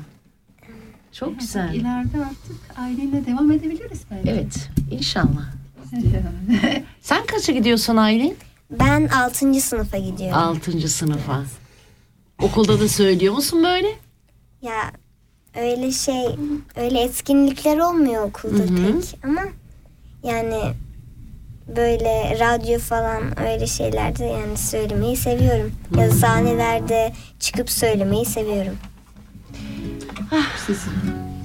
Speaker 1: Çok güzel.
Speaker 3: İleride artık aileyle devam edebiliriz bence.
Speaker 1: Evet inşallah. Sen kaça gidiyorsun Aylin?
Speaker 5: ben 6. sınıfa gidiyorum.
Speaker 1: Altıncı sınıfa. Okulda da söylüyor musun böyle?
Speaker 5: Ya öyle şey öyle etkinlikler olmuyor okulda
Speaker 1: Hı hı.
Speaker 5: pek ama yani böyle radyo falan öyle şeylerde yani söylemeyi seviyorum. Ya da sahnelerde çıkıp söylemeyi seviyorum.
Speaker 3: Siz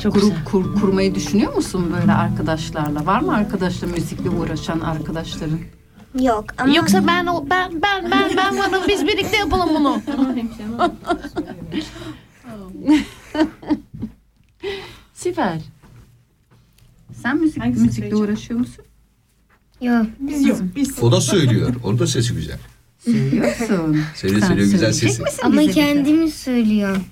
Speaker 1: Çok
Speaker 3: grup
Speaker 1: güzel.
Speaker 3: kur- kurmayı düşünüyor musun böyle arkadaşlarla? Var mı arkadaşla müzikle uğraşan arkadaşların?
Speaker 5: Yok ama
Speaker 1: Yoksa ben o ben ben ben ben varım biz birlikte yapalım bunu. Süper.
Speaker 3: Sen müzik
Speaker 4: Hangisini
Speaker 3: müzikle
Speaker 4: söyleyeceğim?
Speaker 3: uğraşıyor musun?
Speaker 5: Yok.
Speaker 4: Biz yok. Biz
Speaker 9: O da söylüyor. Onun da sesi güzel.
Speaker 3: Söylüyorsun.
Speaker 9: Söylüyor
Speaker 3: Sen
Speaker 9: söylüyor güzel sesi.
Speaker 5: Ama kendimi söylüyorum.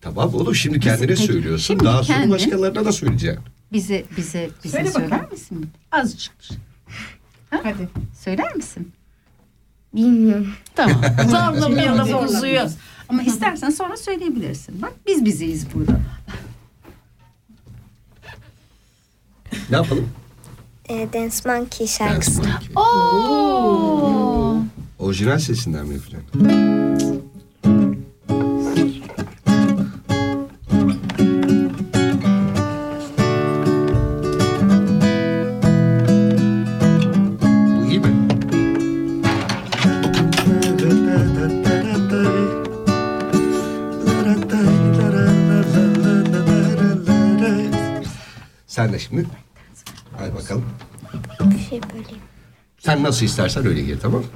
Speaker 9: Tamam oğlum şimdi kendine
Speaker 3: Peki,
Speaker 9: söylüyorsun.
Speaker 3: şimdi
Speaker 9: Daha sonra
Speaker 3: kendi-
Speaker 9: başkalarına da söyleyeceksin.
Speaker 3: Bize bize bize
Speaker 4: Söyle
Speaker 3: söyler
Speaker 4: bakalım.
Speaker 3: misin? Azıcık.
Speaker 4: hadi.
Speaker 3: Söyler misin?
Speaker 5: Bilmiyorum.
Speaker 1: Tamam. Zorlamayalım bozuyor.
Speaker 3: Ama istersen sonra söyleyebilirsin. Bak biz bizeyiz burada.
Speaker 9: Ne yapalım?
Speaker 5: E, Dance Monkey şarkısı.
Speaker 9: Dance Monkey.
Speaker 1: Oo.
Speaker 9: Orijinal sesinden mi yapacaksın? Bu iyi mi? Sen de şimdi.
Speaker 5: Şey böleyim.
Speaker 9: Sen nasıl istersen öyle gir tamam mı?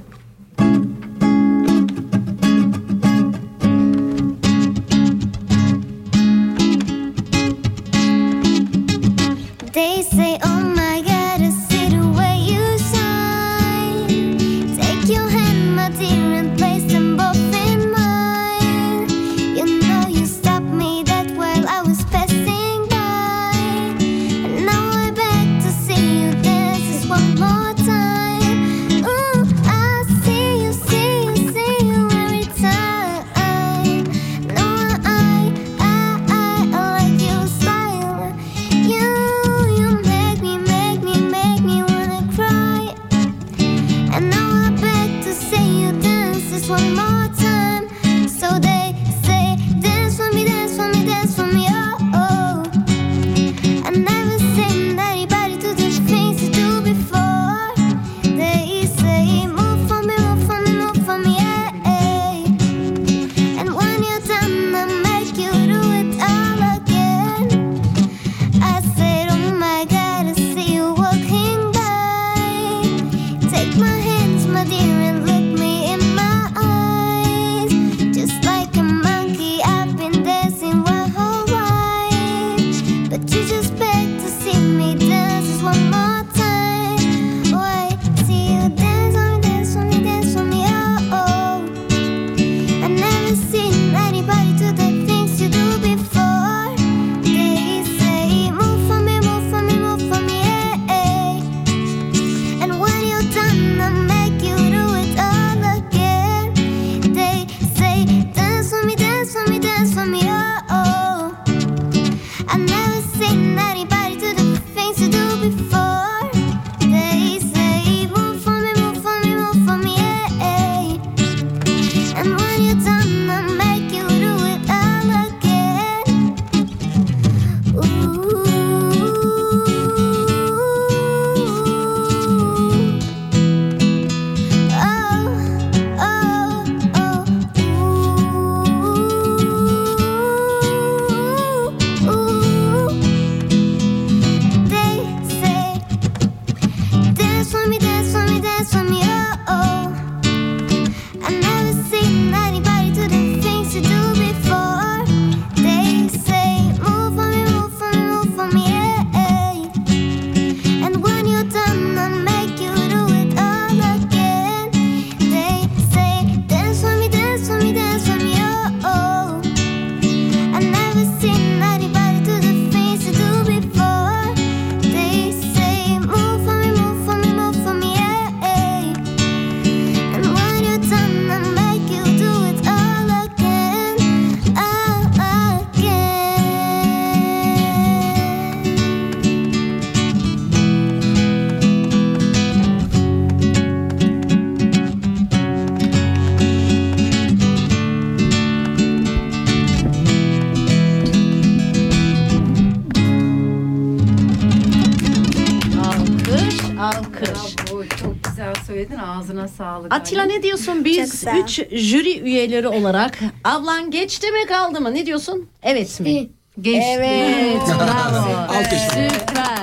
Speaker 3: Söyledin ağzına sağlık.
Speaker 1: Atilla ne diyorsun? Biz
Speaker 5: güzel.
Speaker 1: üç jüri üyeleri olarak ablan geçti mi kaldı mı? Ne diyorsun? Evet mi?
Speaker 3: Geçti.
Speaker 1: Evet. Bravo. Süper.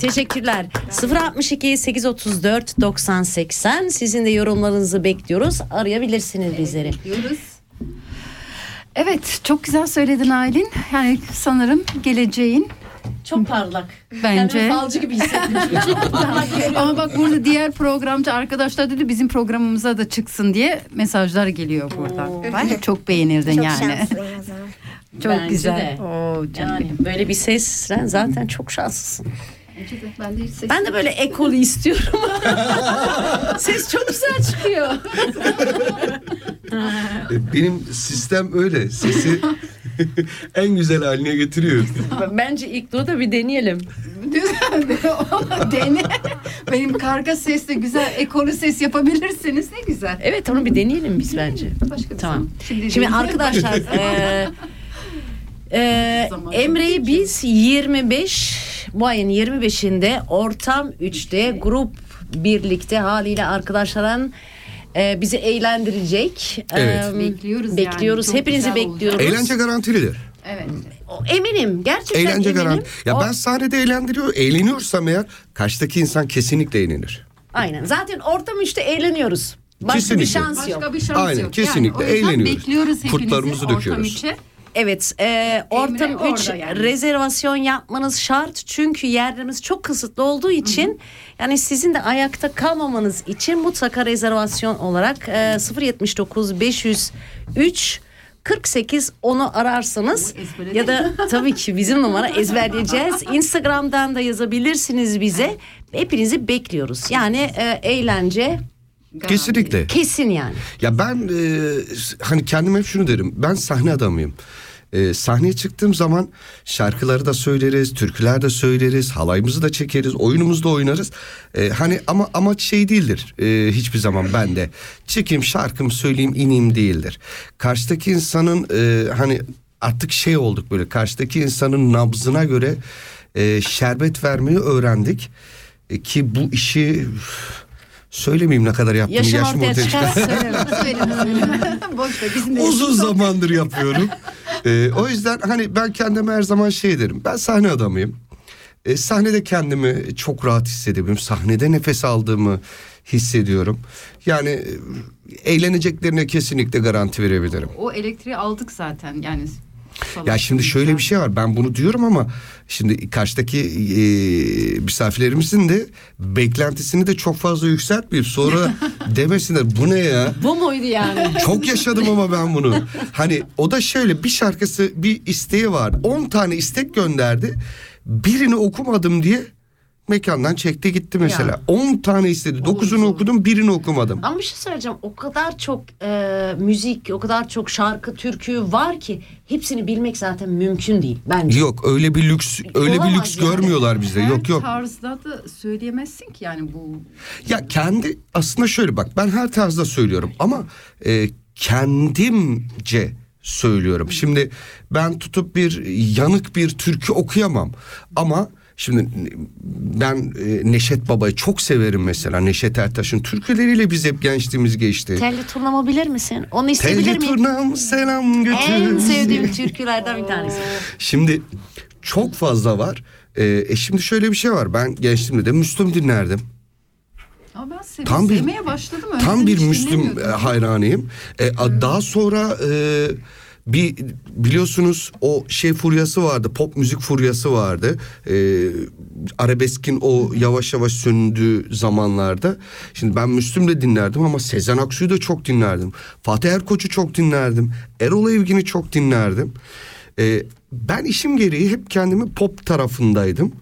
Speaker 1: Teşekkürler. 062 834 90 80 sizin de yorumlarınızı bekliyoruz. Arayabilirsiniz bizleri.
Speaker 3: Diyoruz. Evet çok güzel söyledin Aylin. Yani sanırım geleceğin
Speaker 1: Çok parlak.
Speaker 3: bence.
Speaker 1: Kendimi falcı gibi hissettim. Çok parlak.
Speaker 3: Ama bak burada diğer programcı arkadaşlar dedi bizim programımıza da çıksın diye mesajlar geliyor buradan. Ben çok beğenirdin
Speaker 5: Çok
Speaker 3: yani.
Speaker 5: şanslıyım o zaman.
Speaker 3: Çok
Speaker 1: Bence
Speaker 3: güzel.
Speaker 1: de.
Speaker 3: Oo, canım
Speaker 1: Yani böyle bir seslen zaten çok şanslısın.
Speaker 3: Ben de hiç
Speaker 1: Ben de böyle ekolü istiyorum. Ses çok güzel çıkıyor.
Speaker 4: E, Benim sistem öyle. Sesi en güzel haline getiriyor.
Speaker 1: Bence ilk da bir deneyelim.
Speaker 3: Dene. Benim karga sesle güzel ekolu ses yapabilirseniz ne güzel.
Speaker 1: Evet onu bir deneyelim biz bence.
Speaker 3: Başka bir
Speaker 1: Tamam.
Speaker 3: Şimdi,
Speaker 1: Şimdi arkadaşlar eee, eee,
Speaker 3: Zaman
Speaker 1: Emre'yi biz 25 bu ayın 25'inde ortam 3'te grup birlikte haliyle arkadaşların eee, bizi eğlendirecek.
Speaker 4: Evet.
Speaker 1: Eee,
Speaker 3: Bekliyoruz yani.
Speaker 1: Bekliyoruz.
Speaker 3: Çok
Speaker 1: Hepinizi
Speaker 3: güzel olacak.
Speaker 1: bekliyoruz.
Speaker 4: Eğlence garantilidir.
Speaker 3: Evet.
Speaker 1: Eminim. Gerçekten
Speaker 4: Eğlence
Speaker 1: eminim.
Speaker 4: garanti. Ya
Speaker 1: O-
Speaker 4: ben sahnede eğlendiriyor, eğleniyorsam eğer karşıdaki insan kesinlikle eğlenir.
Speaker 1: Aynen. Zaten ortam 3'te eğleniyoruz. Başka bir
Speaker 4: Kesinlikle.
Speaker 1: şans yok.
Speaker 3: Başka bir şans
Speaker 4: Aynen,
Speaker 3: yok.
Speaker 4: kesinlikle
Speaker 3: yani,
Speaker 4: eğleniyoruz.
Speaker 3: Bekliyoruz hepinizi
Speaker 4: Kurtlarımızı
Speaker 3: ortam
Speaker 4: döküyoruz.
Speaker 3: içe.
Speaker 1: Evet, e, ortam
Speaker 3: orada
Speaker 1: 3
Speaker 3: yani.
Speaker 1: rezervasyon yapmanız şart çünkü yerlerimiz çok kısıtlı olduğu için yani sizin de ayakta kalmamanız için mutlaka rezervasyon olarak e, 079 503 48 onu
Speaker 3: ezbere
Speaker 1: ya da tabii ki bizim numara ezberleyeceğiz. Instagram'dan da yazabilirsiniz bize. Hepinizi bekliyoruz. Yani e, eğlence
Speaker 4: Kesinlikle.
Speaker 1: kesin yani.
Speaker 4: Ya ben e, hani kendim hep şunu derim. Ben sahne adamıyım. E, sahneye çıktığım zaman şarkıları da söyleriz, türküler de söyleriz, halayımızı da çekeriz, oyunumuzu da oynarız. E, hani ama amaç şey değildir e, hiçbir zaman bende. Çıkayım şarkımı söyleyeyim ineyim değildir. Karşıdaki insanın e, hani artık şey olduk böyle karşıdaki insanın nabzına göre e, şerbet vermeyi öğrendik. E, ki bu işi üf, söylemeyeyim ne kadar yaptığımı
Speaker 1: Yaşın
Speaker 4: yaşım
Speaker 1: ortaya
Speaker 4: çıkar.
Speaker 3: Boş ver bizim de
Speaker 4: Uzun zamandır yapıyorum. Ee, o yüzden hani ben kendime her zaman şey derim. Ben sahne adamıyım. Ee, sahnede kendimi çok rahat hissedebiliyorum. Sahnede nefes aldığımı hissediyorum. Yani e, eğleneceklerine kesinlikle garanti verebilirim.
Speaker 3: O elektriği aldık zaten yani.
Speaker 4: Ya şimdi şöyle bir şey var. Ben bunu diyorum ama şimdi karşıdaki e, misafirlerimizin de beklentisini de çok fazla yükseltmeyip sonra demesinler bu ne ya?
Speaker 1: Bu muydu yani?
Speaker 4: Çok yaşadım ama ben bunu. Hani o da şöyle bir şarkısı bir isteği var. 10 tane istek gönderdi. Birini okumadım diye mekandan çekti gitti mesela. 10 tane istedi. 9'unu okudum birini okumadım.
Speaker 1: Ama bir şey söyleyeceğim. O kadar çok e, müzik, o kadar çok şarkı, türkü var ki hepsini bilmek zaten mümkün değil bence.
Speaker 4: Yok öyle bir lüks öyle bir
Speaker 1: Olamaz
Speaker 4: lüks
Speaker 1: yani.
Speaker 4: görmüyorlar bizde.
Speaker 3: Her
Speaker 4: Yok yok.
Speaker 3: tarzda da söyleyemezsin ki yani bu.
Speaker 4: Ya kendi aslında şöyle bak ben her tarzda söylüyorum ama e, kendimce söylüyorum. Şimdi ben tutup bir yanık bir türkü okuyamam ama şimdi ben e, Neşet Baba'yı çok severim mesela. Neşet Ertaş'ın türküleriyle biz hep gençliğimiz geçti.
Speaker 1: Telli turnamı bilir misin? Onu isteyebilir
Speaker 4: Telli
Speaker 1: miyim?
Speaker 4: turnam selam götür.
Speaker 1: En sevdiğim türkülerden bir tanesi.
Speaker 4: Şimdi çok fazla var. E, e şimdi şöyle bir şey var. Ben gençliğimde de Müslüm dinlerdim.
Speaker 3: Ama ben sev-
Speaker 4: Tam bir-
Speaker 3: sevmeye başladım.
Speaker 4: Tam
Speaker 3: Önceden
Speaker 4: bir
Speaker 3: hiç
Speaker 4: Müslüm e, hayranıyım. E, a- daha sonra e, bir biliyorsunuz o şey furyası vardı. Pop müzik furyası vardı. E, arabeskin o yavaş yavaş söndüğü zamanlarda. Şimdi ben Müslüm de dinlerdim ama Sezen Aksu'yu da çok dinlerdim. Fatih Erkoç'u çok dinlerdim. Erol Evgin'i çok dinlerdim. E, ben işim gereği hep kendimi pop tarafındaydım.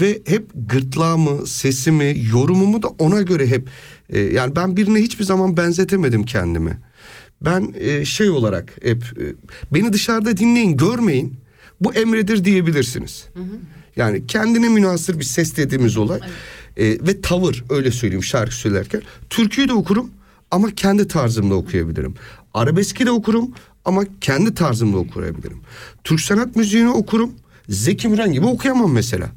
Speaker 4: Ve hep gırtlağımı, sesimi, yorumumu da ona göre hep... e, yani ben birine hiçbir zaman benzetemedim kendimi. Ben e, şey olarak hep... e, beni dışarıda dinleyin, görmeyin. Bu emredir diyebilirsiniz. Yani kendine münasır bir ses dediğimiz olay. E, ve tavır öyle söyleyeyim şarkı söylerken. Türküyü de okurum ama kendi tarzımda okuyabilirim. Arabeski de okurum ama kendi tarzımda okuyabilirim. Türk sanat müziğini okurum. Zeki Müren gibi okuyamam mesela.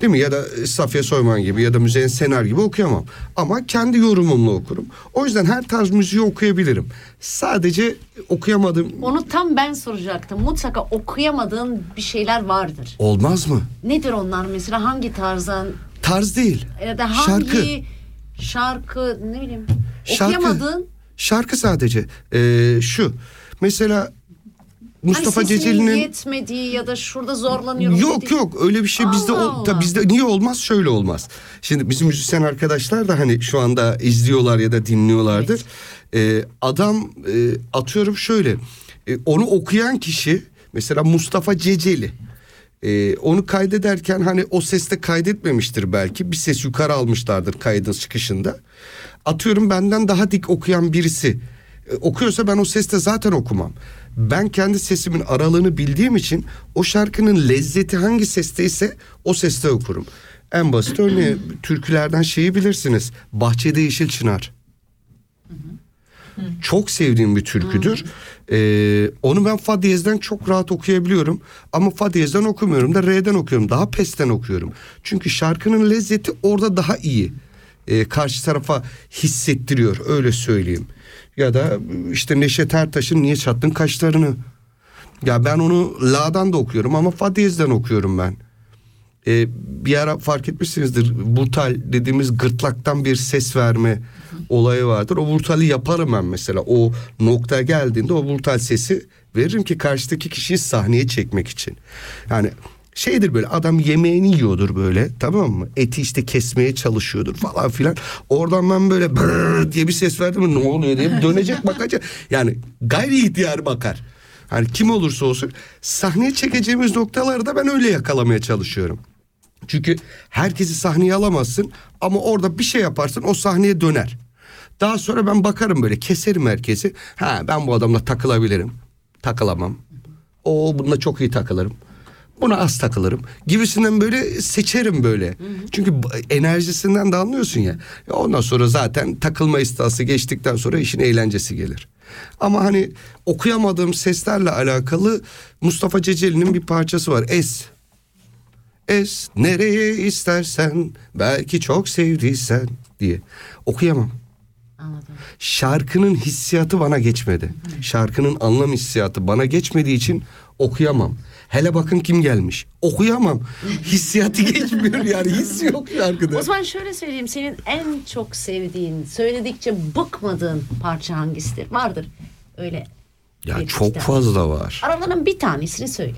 Speaker 4: Değil mi? Ya da Safiye Soyman gibi ya da Müzeyyen Senar gibi okuyamam. Ama kendi yorumumla okurum. O yüzden her tarz müziği okuyabilirim. Sadece okuyamadığım
Speaker 1: Onu tam ben soracaktım. Mutlaka okuyamadığın bir şeyler vardır.
Speaker 4: olmaz mı?
Speaker 1: Nedir onlar mesela? Hangi tarzdan
Speaker 4: Tarz değil.
Speaker 1: ya da hangi
Speaker 4: Şarkı.
Speaker 1: şarkı ne bileyim
Speaker 4: Şarkı.
Speaker 1: okuyamadığın
Speaker 4: Şarkı sadece. Ee, şu. Mesela Mustafa
Speaker 1: sesinin
Speaker 4: Ceceli'nin
Speaker 1: yetmediği ya da şurada zorlanıyorum.
Speaker 4: Yok
Speaker 1: dediği-
Speaker 4: yok öyle bir şey bizde
Speaker 1: Allah
Speaker 4: ol,
Speaker 1: Allah.
Speaker 4: bizde niye olmaz şöyle olmaz. Şimdi bizim müzisyen arkadaşlar da hani şu anda izliyorlar ya da dinliyorlardır. Ee, adam e, atıyorum şöyle e, onu okuyan kişi mesela Mustafa Ceceli. Ee, onu kaydederken hani o seste kaydetmemiştir belki bir ses yukarı almışlardır kaydın çıkışında. Atıyorum benden daha dik okuyan birisi e, okuyorsa ben o seste zaten okumam. Ben kendi sesimin aralığını bildiğim için o şarkının lezzeti hangi sesteyse o seste okurum. En basit örneği türkülerden şeyi bilirsiniz. Bahçede Yeşil Çınar. Çok sevdiğim bir türküdür. Ee, onu ben fa diyezden çok rahat okuyabiliyorum. Ama fa diyezden okumuyorum da re'den okuyorum. Daha pesten okuyorum. Çünkü şarkının lezzeti orada daha iyi. Ee, karşı tarafa hissettiriyor öyle söyleyeyim. Ya da işte Neşet Ertaş'ın Niye Çattın Kaşlarını. Ya ben onu la'dan da okuyorum ama fa diyezden okuyorum ben. Ee, bir ara fark etmişsinizdir. Burtal dediğimiz gırtlaktan bir ses verme olayı vardır. O burtali yaparım ben mesela. O noktaya geldiğinde o burtal sesi veririm ki karşıdaki kişiyi sahneye çekmek için. Yani şeydir böyle adam yemeğini yiyordur böyle tamam mı? Eti işte kesmeye çalışıyordur falan filan. Oradan ben böyle diye bir ses verdim ne oluyor diye dönecek bakacak. Yani gayri ihtiyar bakar. Hani kim olursa olsun sahneye çekeceğimiz noktaları da ben öyle yakalamaya çalışıyorum. Çünkü herkesi sahneye alamazsın ama orada bir şey yaparsın o sahneye döner. Daha sonra ben bakarım böyle keserim herkesi. Ha ben bu adamla takılabilirim. Takılamam. O bununla çok iyi takılırım. Buna az takılırım gibisinden böyle seçerim böyle. Çünkü b- enerjisinden de anlıyorsun ya. Ya Ondan sonra zaten takılma istası geçtikten sonra işin eğlencesi gelir. Ama hani okuyamadığım seslerle alakalı Mustafa Ceceli'nin bir parçası var. Es. Es nereye istersen belki çok sevdiysen diye. Okuyamam.
Speaker 1: Anladım.
Speaker 4: Şarkının hissiyatı bana geçmedi. Şarkının anlam hissiyatı bana geçmediği için okuyamam. Hele bakın kim gelmiş. Okuyamam. Hissiyatı geçmiyor yani. His yok şarkıda.
Speaker 1: O zaman şöyle söyleyeyim senin en çok sevdiğin, söyledikçe bıkmadığın parça hangisidir? Vardır öyle.
Speaker 4: Ya çok
Speaker 1: işte.
Speaker 4: fazla var.
Speaker 1: Aralarından bir tanesini söyle.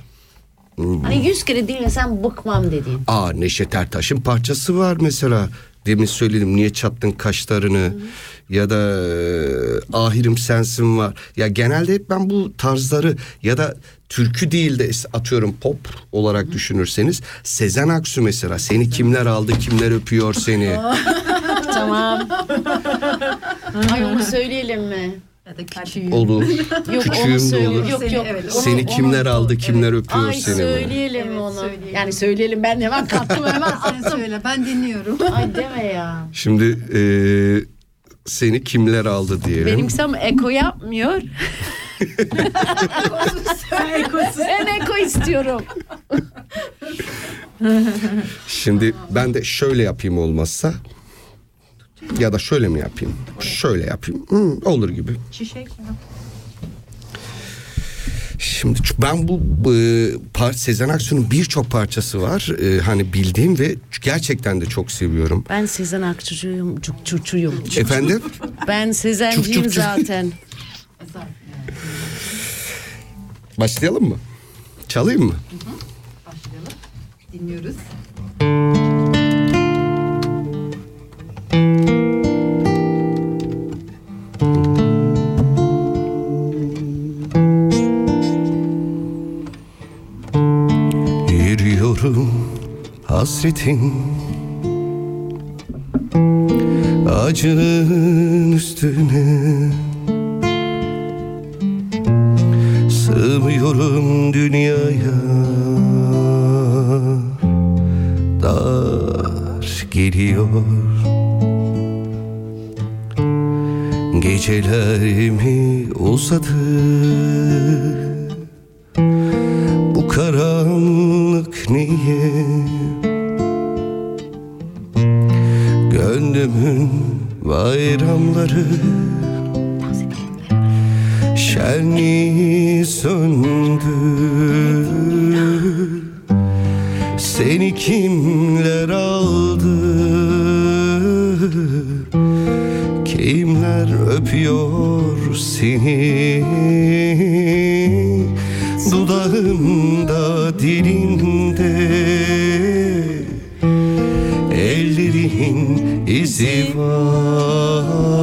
Speaker 4: Hmm.
Speaker 1: Hani yüz kere dinlesem bıkmam dediğin.
Speaker 4: Aa Neşet Ertaş'ın parçası var mesela. Demin söyledim niye çattın kaşlarını ya da e, ahirim sensin var. Ya genelde hep ben bu tarzları ya da türkü değil de atıyorum pop olarak düşünürseniz Sezen Aksu mesela seni kimler aldı kimler öpüyor seni.
Speaker 1: tamam. Ay onu söyleyelim mi?
Speaker 3: Ya da
Speaker 4: olur.
Speaker 1: Yok
Speaker 4: Küçüğüm de
Speaker 1: onu söyle.
Speaker 4: olur.
Speaker 1: Yok
Speaker 3: Seni,
Speaker 1: yok.
Speaker 3: evet.
Speaker 1: Onu-
Speaker 4: Seni
Speaker 1: onu-
Speaker 4: kimler aldı kimler öpüyor
Speaker 1: Ay
Speaker 4: seni.
Speaker 1: söyleyelim
Speaker 3: Evet,
Speaker 1: onu.
Speaker 3: söyleyelim.
Speaker 1: Yani söyleyelim ben hemen kalktım hemen
Speaker 3: Sen
Speaker 1: attım.
Speaker 3: söyle ben dinliyorum.
Speaker 1: Ay deme ya.
Speaker 4: Şimdi e, seni kimler aldı diyelim.
Speaker 1: Benim sam eko yapmıyor. ben eko istiyorum.
Speaker 4: Şimdi ben de şöyle yapayım olmazsa ya da şöyle mi yapayım? Şöyle yapayım. Hı, olur gibi.
Speaker 3: Çiçek.
Speaker 4: Şimdi ben bu e, par Sezen Aksu'nun birçok parçası var. E, hani bildiğim ve gerçekten de çok seviyorum.
Speaker 1: Ben Sezen Aksu'cuyum, çuçuyum.
Speaker 4: Efendim?
Speaker 1: Ben Sezenciyim
Speaker 4: çuf.
Speaker 1: zaten.
Speaker 4: Başlayalım mı? Çalayım mı?
Speaker 3: Başlayalım. Dinliyoruz.
Speaker 4: Yürüyorum hasretin? Acının üstüne Sığmıyorum dünyaya. Dar geliyor. Gecelerimi uzadı tekniği Gönlümün bayramları Şenliği söndü Seni kimler aldı? Kimler öpüyor seni? Dudağımda dilin izi var.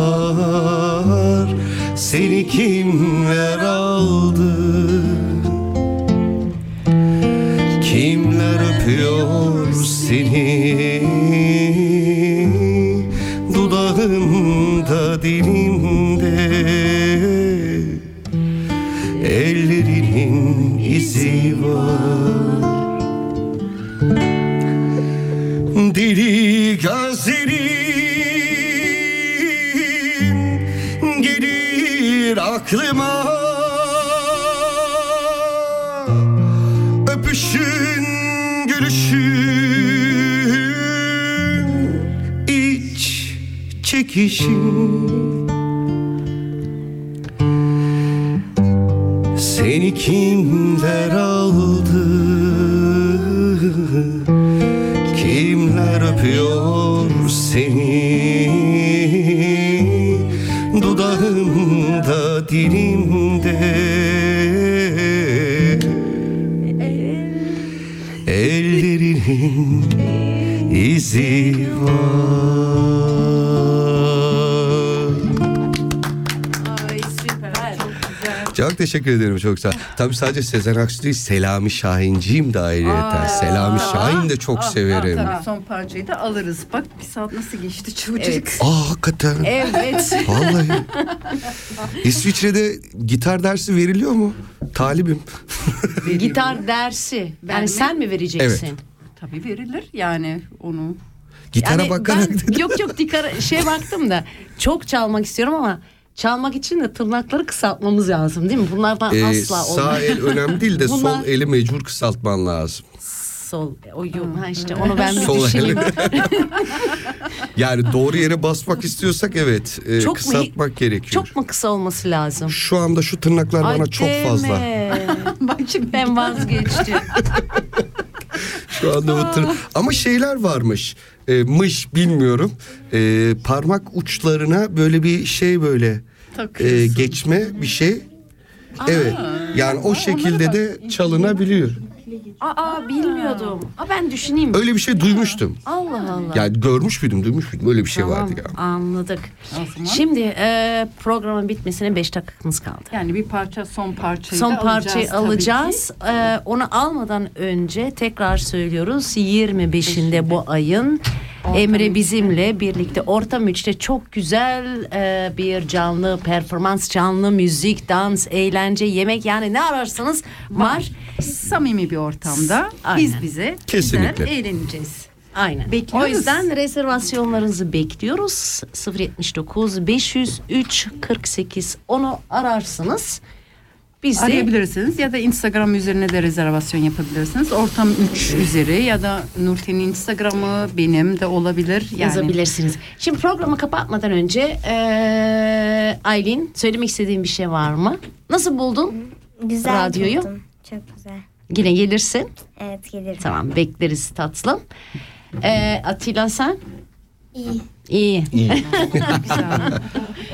Speaker 4: Seni kimler aldı? Kimler öpüyor seni? Dudağında dilinde teşekkür ederim çok sağ ol. Tabii sadece Sezen Aksu değil Selami Şahinciyim de ayrıyeten. Selami Şahin de çok severim.
Speaker 3: Tabii son parçayı da alırız. Bak bir saat nasıl geçti çocuk.
Speaker 1: Evet.
Speaker 4: Aa hakikaten.
Speaker 1: Evet.
Speaker 4: Vallahi. İsviçre'de gitar dersi veriliyor mu? Talibim.
Speaker 1: Gitar dersi. Yani
Speaker 3: Verme.
Speaker 1: sen mi vereceksin?
Speaker 4: Evet.
Speaker 3: Tabii verilir yani onu.
Speaker 4: Gitara
Speaker 1: Yani
Speaker 4: bakarak
Speaker 1: ben,
Speaker 4: dedim.
Speaker 1: yok yok dikara şey baktım da çok çalmak istiyorum ama çalmak için de tırnakları kısaltmamız lazım değil mi? Bunlardan
Speaker 4: Ee,
Speaker 1: asla
Speaker 4: sağ
Speaker 1: olmaz.
Speaker 4: el önemli değil de
Speaker 1: Bunlar-
Speaker 4: sol eli mecbur kısaltman lazım.
Speaker 1: Sol. O yok. Ha işte onu ben bir
Speaker 4: Sol
Speaker 1: düşüneyim.
Speaker 4: Yani doğru yere basmak istiyorsak evet e,
Speaker 1: Çok mu-
Speaker 4: kısaltmak gerekiyor.
Speaker 1: Çok mu kısa olması lazım?
Speaker 4: Şu anda şu tırnaklar bana
Speaker 1: Ay
Speaker 4: çok fazla.
Speaker 3: Bak şimdi
Speaker 1: ben vazgeçtim.
Speaker 4: Şu anda bu tır... Ama şeyler varmış. E, mış bilmiyorum. E, parmak uçlarına böyle bir şey böyle e, geçme bir şey. Evet. Yani o şekilde de çalınabiliyor.
Speaker 1: Aa bilmiyordum. Aa, ben düşüneyim.
Speaker 4: Öyle bir şey duymuştum.
Speaker 1: Allah Allah.
Speaker 4: Yani görmüş müydüm, duymuş muydum? Öyle bir şey vardı ya.
Speaker 1: Anladık. Şimdi e, programın bitmesine 5 dakikamız kaldı.
Speaker 3: Yani bir parça son parçayı
Speaker 1: Son
Speaker 3: da
Speaker 1: parçayı
Speaker 3: alacağız tabii ki.
Speaker 1: alacağız. Ee, onu almadan önce tekrar söylüyoruz. 25'inde bu ayın Emre bizimle birlikte Ortam 3'te çok güzel e, bir canlı performans, canlı müzik, dans, eğlence, yemek yani ne ararsanız var.
Speaker 3: Samimi bir ortamda
Speaker 1: Aynen.
Speaker 3: biz bize
Speaker 4: Kesinlikle.
Speaker 3: güzel eğleneceğiz.
Speaker 1: Aynen.
Speaker 3: Bekliyoruz.
Speaker 1: O yüzden rezervasyonlarınızı bekliyoruz. 079 503 48 onu ararsınız. Biz de
Speaker 3: Arayabilirsiniz ya da Instagram üzerine de rezervasyon yapabilirsiniz. Ortam 3 üzeri ya da Nurten'in Instagram'ı benim de olabilir. Yani
Speaker 1: yazabilirsiniz. Şimdi programı kapatmadan önce eee Aylin söylemek istediğin bir şey var mı? Nasıl buldun?
Speaker 5: Güzel
Speaker 1: Radyoyu?
Speaker 5: buldum. Çok güzel.
Speaker 1: Yine gelirsin.
Speaker 5: Evet gelirim.
Speaker 1: Tamam bekleriz tatlım. Eee Atilla sen?
Speaker 5: İyi.
Speaker 1: İyi.
Speaker 3: güzel.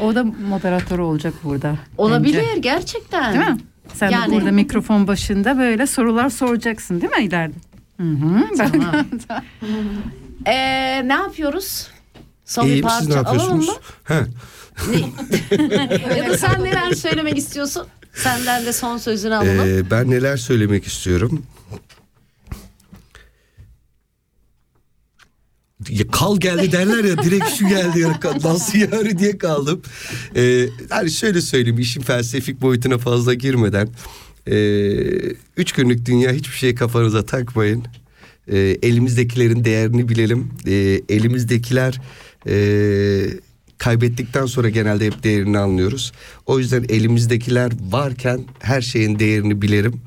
Speaker 3: o da moderatör olacak burada.
Speaker 1: Olabilir
Speaker 3: bence.
Speaker 1: gerçekten.
Speaker 3: Değil mi? Sen
Speaker 1: Yani-
Speaker 3: de burada mikrofon başında böyle sorular soracaksın değil mi ileride? Hı
Speaker 1: Tamam. Eee, ne yapıyoruz? Son bir
Speaker 4: İyiyim siz ne
Speaker 1: parça alalım
Speaker 4: yapıyorsunuz?
Speaker 1: mı? Ya da sen neler söylemek istiyorsun? Senden de son sözünü alalım.
Speaker 4: Ee, ben neler söylemek istiyorum? Ya kal geldi derler ya direkt şu geldi ya nasıl yani diye kaldım. Ee, hani şöyle söyleyeyim işin felsefik boyutuna fazla girmeden. Ee, üç günlük dünya hiçbir şey kafanıza takmayın. Ee, elimizdekilerin değerini bilelim. Ee, elimizdekiler e, kaybettikten sonra genelde hep değerini anlıyoruz. O yüzden elimizdekiler varken her şeyin değerini bilelim.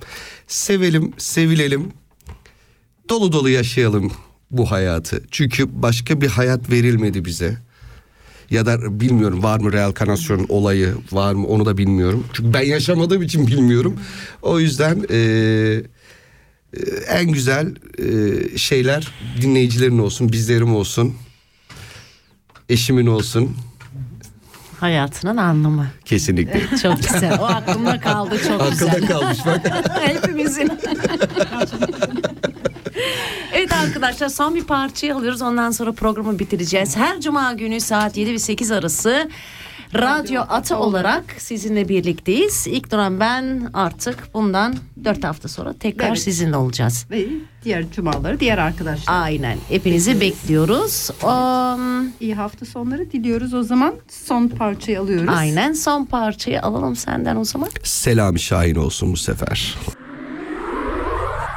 Speaker 4: Sevelim, sevilelim. Dolu dolu yaşayalım bu hayatı. Çünkü başka bir hayat verilmedi bize. Ya da bilmiyorum var mı reenkarnasyon olayı var mı onu da bilmiyorum. Çünkü ben yaşamadığım için bilmiyorum. O yüzden e, e, en güzel e, şeyler dinleyicilerin olsun, bizlerim olsun, eşimin olsun.
Speaker 1: Hayatının anlamı.
Speaker 4: Kesinlikle.
Speaker 1: Çok güzel. O aklımda kaldı çok güzel.
Speaker 4: Akılda kalmış bak.
Speaker 1: Hepimizin. evet arkadaşlar son bir parçayı alıyoruz. Ondan sonra programı bitireceğiz. Her cuma günü saat 7 ve 8 arası Radyo Ata olarak sizinle birlikteyiz. İlk dönem ben artık bundan 4 hafta sonra tekrar
Speaker 3: Evet.
Speaker 1: sizinle olacağız.
Speaker 3: Ve diğer cumaları diğer arkadaşlar.
Speaker 1: Aynen. Hepinizi bekliyoruz. Um,
Speaker 3: İyi hafta sonları diliyoruz o zaman. Son parçayı alıyoruz.
Speaker 1: aynen son parçayı alalım senden o zaman.
Speaker 4: Selam Şahin olsun bu sefer.